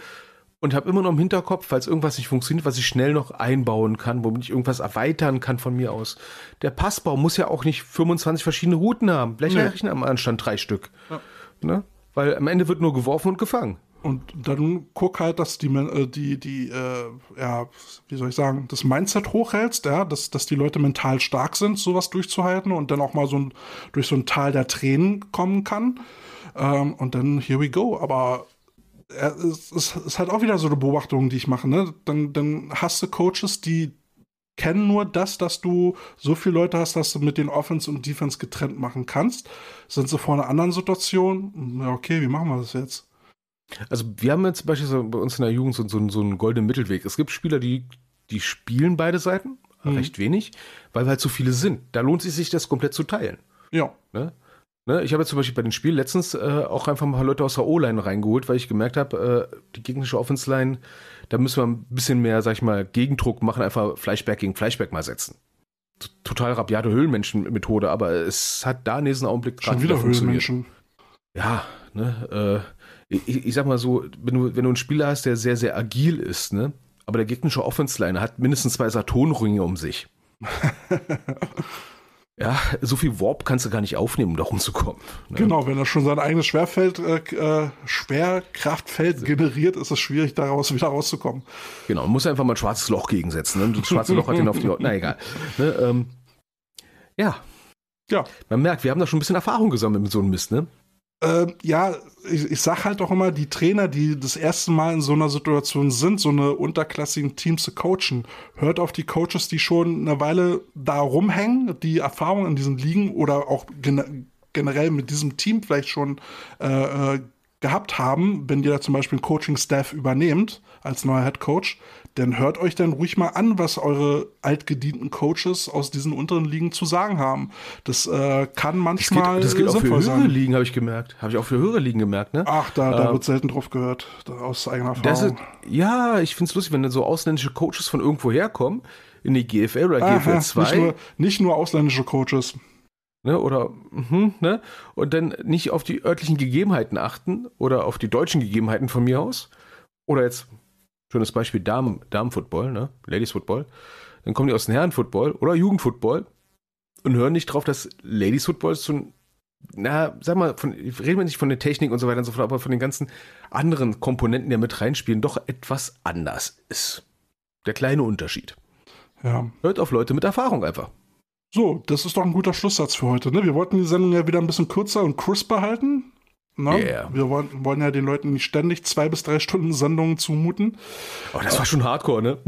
Und habe immer noch im Hinterkopf, falls irgendwas nicht funktioniert, was ich schnell noch einbauen kann, womit ich irgendwas erweitern kann von mir aus. Der Passbau muss ja auch nicht 25 verschiedene Routen haben. Vielleicht Nee. am Anstand drei Stück. Ja. Ne? Weil am Ende wird nur geworfen und gefangen. Und dann guck halt, dass die, äh, die, die, äh, ja, wie soll ich sagen, das Mindset hochhältst, ja, dass, dass die Leute mental stark sind, sowas durchzuhalten und dann auch mal so ein, durch so ein Tal der Tränen kommen kann. Ähm, und dann here we go. Aber äh, es ist, ist halt auch wieder so eine Beobachtung, die ich mache, ne? Dann, dann hast du Coaches, die kennen nur das, dass du so viele Leute hast, dass du mit den Offense und Defense getrennt machen kannst. Sind sie vor einer anderen Situation? Ja, okay, wie machen wir das jetzt? Also wir haben jetzt beispielsweise bei uns in der Jugend so, so, so einen goldenen Mittelweg. Es gibt Spieler, die, die spielen beide Seiten, recht wenig, weil wir halt so viele sind. Da lohnt es sich, das komplett zu teilen. Ja. Ne? Ne? Ich habe jetzt zum Beispiel bei dem Spiel letztens äh, auch einfach ein paar Leute aus der O-Line reingeholt, weil ich gemerkt habe, äh, die gegnerische Offense-Line, da müssen wir ein bisschen mehr, sag ich mal, Gegendruck machen, einfach Flashback gegen Flashback mal setzen. T total rabiate Höhlenmenschen-Methode, aber es hat da in diesem Augenblick Schon wieder Höhlenmenschen. Ja, ne, äh, ich, ich, sag mal so, wenn du, wenn du einen Spieler hast, der sehr, sehr agil ist, ne, aber der gegnerische Offense-Line hat mindestens zwei Saturnringe um sich. Ja, so viel Warp kannst du gar nicht aufnehmen, um da rumzukommen. Ne? Genau, wenn er schon sein eigenes Schwerfeld, äh, äh, Schwerkraftfeld generiert, ist es schwierig, daraus wieder rauszukommen. Genau, man muss einfach mal ein schwarzes Loch gegensetzen. Ne? Das schwarze Loch hat ihn auf die. Na egal. Ne, ähm, ja. Ja. Man merkt, wir haben da schon ein bisschen Erfahrung gesammelt mit so einem Mist, ne? Äh, ja, ich, ich sag halt auch immer, die Trainer, die das erste Mal in so einer Situation sind, so eine unterklassigen Teams zu coachen, hört auf die Coaches, die schon eine Weile da rumhängen, die Erfahrung in diesen Ligen oder auch gen generell mit diesem Team vielleicht schon äh, äh gehabt haben, wenn ihr da zum Beispiel einen Coaching-Staff übernehmt als neuer Head Coach, dann hört euch dann ruhig mal an, was eure altgedienten Coaches aus diesen unteren Ligen zu sagen haben. Das äh, kann manchmal das geht, das geht auch für höhere Ligen, habe ich gemerkt. Habe ich auch für höhere Ligen gemerkt, ne? Ach, da, da ähm, wird selten drauf gehört, aus eigener Erfahrung. Ist, ja, ich finde es lustig, wenn dann so ausländische Coaches von irgendwo herkommen, in die GFL oder Aha, GFL 2. Nicht nur, nicht nur ausländische Coaches. Ne, oder mh, ne? und dann nicht auf die örtlichen Gegebenheiten achten oder auf die deutschen Gegebenheiten von mir aus. Oder jetzt Schönes Beispiel Damen, Damenfootball, ne? Ladies Football. Dann kommen die aus dem Herrenfootball oder Jugendfootball und hören nicht drauf, dass Ladies Football so na, sag mal, von, reden wir nicht von der Technik und so weiter und so fort, aber von den ganzen anderen Komponenten, die mit reinspielen, doch etwas anders ist. Der kleine Unterschied. Ja. Hört auf Leute mit Erfahrung einfach. So, das ist doch ein guter Schlusssatz für heute. Ne? Wir wollten die Sendung ja wieder ein bisschen kürzer und crisper halten. Ne? Yeah. Wir wollen, wollen, ja den Leuten nicht ständig zwei bis drei Stunden Sendungen zumuten. Oh, das war schon hardcore, ne?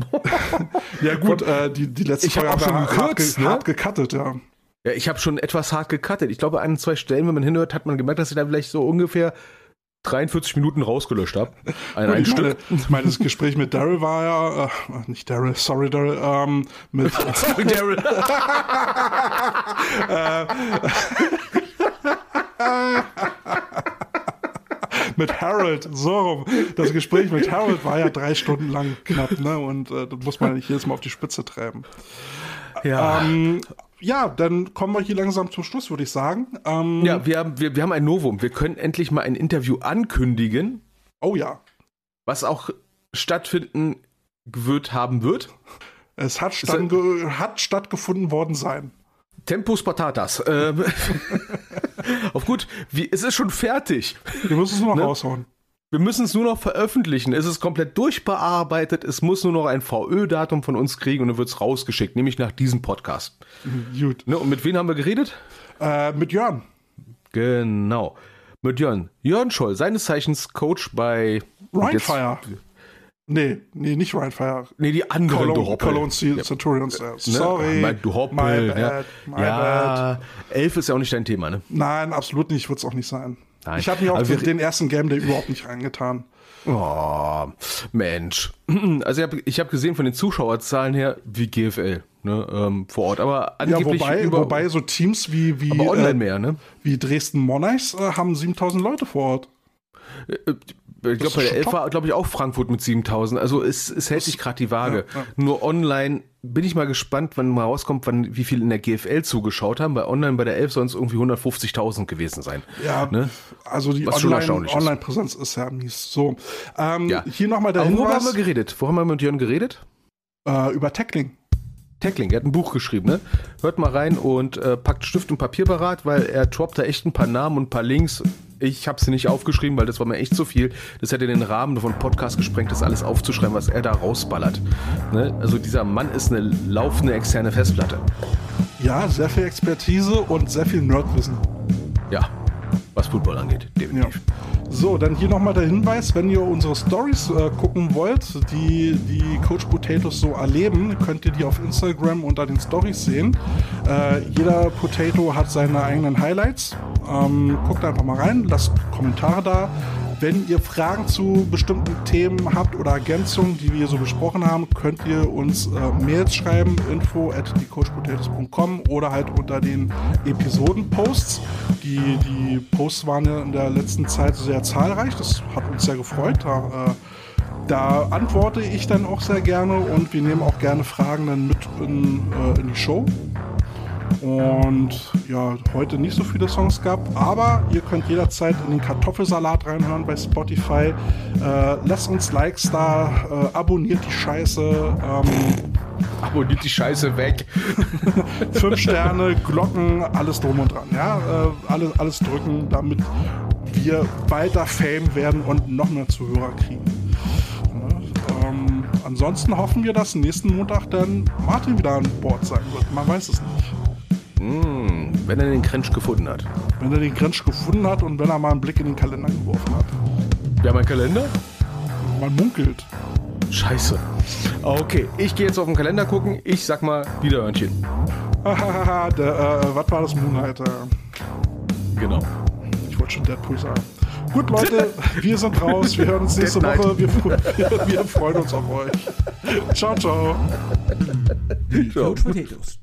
ja, gut, äh, die, die letzte ich Folge haben wir hart, ne? hart gecuttet, ja. Ja, ich habe schon etwas hart gecuttet. Ich glaube, an zwei Stellen, wenn man hinhört, hat man gemerkt, dass ich da vielleicht so ungefähr 43 Minuten rausgelöscht habe. Ein, ein Stück. Meine, ich meine, das Gespräch mit Daryl war ja, äh, nicht Daryl, sorry Daryl, ähm, mit. sorry Daryl. äh, mit Harold, so rum. Das Gespräch mit Harold war ja drei Stunden lang knapp, ne? Und äh, das muss man ja nicht jedes Mal auf die Spitze treiben. Ja. Ähm, ja, dann kommen wir hier langsam zum Schluss, würde ich sagen. Ähm, ja, wir haben, wir, wir haben ein Novum. Wir können endlich mal ein Interview ankündigen. Oh ja. Was auch stattfinden wird, haben wird. Es hat, stand, hat stattgefunden worden sein. Tempus Patatas. Ähm, auf gut, wie, es ist schon fertig. Wir müssen es nur noch ne? raushauen. Wir müssen es nur noch veröffentlichen. Es ist komplett durchbearbeitet. Es muss nur noch ein VÖ-Datum von uns kriegen und dann wird es rausgeschickt, nämlich nach diesem Podcast. Gut. Ne, und mit wem haben wir geredet? Äh, mit Jörn. Genau. Mit Jörn. Jörn Scholl, seines Zeichens Coach bei Rhinefire. Nee, nee, nicht Rhinefire. Nee, die andere Cologne, du Hoppel. Cologne ja. Centurions. Ne? Sorry. Ne? Du Hoppel. My bad, ja, my ja bad. elf ist ja auch nicht dein Thema, ne? Nein, absolut nicht. Wird es auch nicht sein. Nein. Ich habe mir auch den, den ersten Game Day überhaupt nicht reingetan. Oh, Mensch. Also ich habe ich hab gesehen von den Zuschauerzahlen her wie GFL ne, ähm, vor Ort. Aber angeblich ja, wobei, über, wobei so Teams wie, wie, äh, mehr, ne? wie Dresden Monarchs äh, haben 7000 Leute vor Ort. Ich glaube, bei der Elf war, glaube ich, auch Frankfurt mit 7000. Also es, es hält sich gerade die Waage. Ja, ja. Nur online bin ich mal gespannt, wann mal rauskommt, wann, wie viel in der GFL zugeschaut haben. Bei online bei der Elf sollen es irgendwie 150.000 gewesen sein. Ja, ne? also die Online-Präsenz Online ist. ist ja mies. So, ähm, ja. hier nochmal der Aber Hinweis. Worüber haben wir geredet? Wo haben wir mit Jörn geredet? Äh, über Tackling. Tackling, er hat ein Buch geschrieben, ne? Hört mal rein und äh, packt Stift und Papier parat, weil er droppt da echt ein paar Namen und ein paar Links ich habe sie nicht aufgeschrieben, weil das war mir echt zu viel. Das hätte den Rahmen von Podcast gesprengt, das alles aufzuschreiben, was er da rausballert. Ne? Also dieser Mann ist eine laufende externe Festplatte. Ja, sehr viel Expertise und sehr viel Nerdwissen. Ja, was Football angeht, definitiv. Ja. So, dann hier nochmal der Hinweis, wenn ihr unsere Stories äh, gucken wollt, die die Coach Potatoes so erleben, könnt ihr die auf Instagram unter den Stories sehen. Äh, jeder Potato hat seine eigenen Highlights. Ähm, guckt einfach mal rein, lasst Kommentare da. Wenn ihr Fragen zu bestimmten Themen habt oder Ergänzungen, die wir so besprochen haben, könnt ihr uns äh, Mails schreiben, info at thecoachpotatoes.com oder halt unter den Episoden-Posts. Die, die Posts waren ja in der letzten Zeit sehr zahlreich. Das hat uns sehr gefreut. Da, äh, da antworte ich dann auch sehr gerne und wir nehmen auch gerne Fragen dann mit in, äh, in die Show. Und ja, heute nicht so viele Songs gab, aber ihr könnt jederzeit in den Kartoffelsalat reinhören bei Spotify. Äh, lasst uns Likes da, äh, abonniert die Scheiße. Ähm, abonniert die Scheiße weg. Fünf Sterne, Glocken, alles drum und dran. Ja, äh, alles, alles drücken, damit wir weiter Fame werden und noch mehr Zuhörer kriegen. Ja, ähm, ansonsten hoffen wir, dass nächsten Montag dann Martin wieder an Bord sein wird. Man weiß es nicht. Mm, wenn er den Grensch gefunden hat. Wenn er den Grensch gefunden hat und wenn er mal einen Blick in den Kalender geworfen hat. Wir haben einen Kalender? Man munkelt. Scheiße. Okay, ich gehe jetzt auf den Kalender gucken. Ich sag mal Wiederhörnchen. Hahaha, der, äh, was war das Moonlight? Äh, Genau. ich wollte schon Deadpool sagen. Gut, Leute, wir sind raus. Wir hören uns nächste Woche. Wir, wir, wir freuen uns auf euch. Ciao, ciao. Coach Potatoes.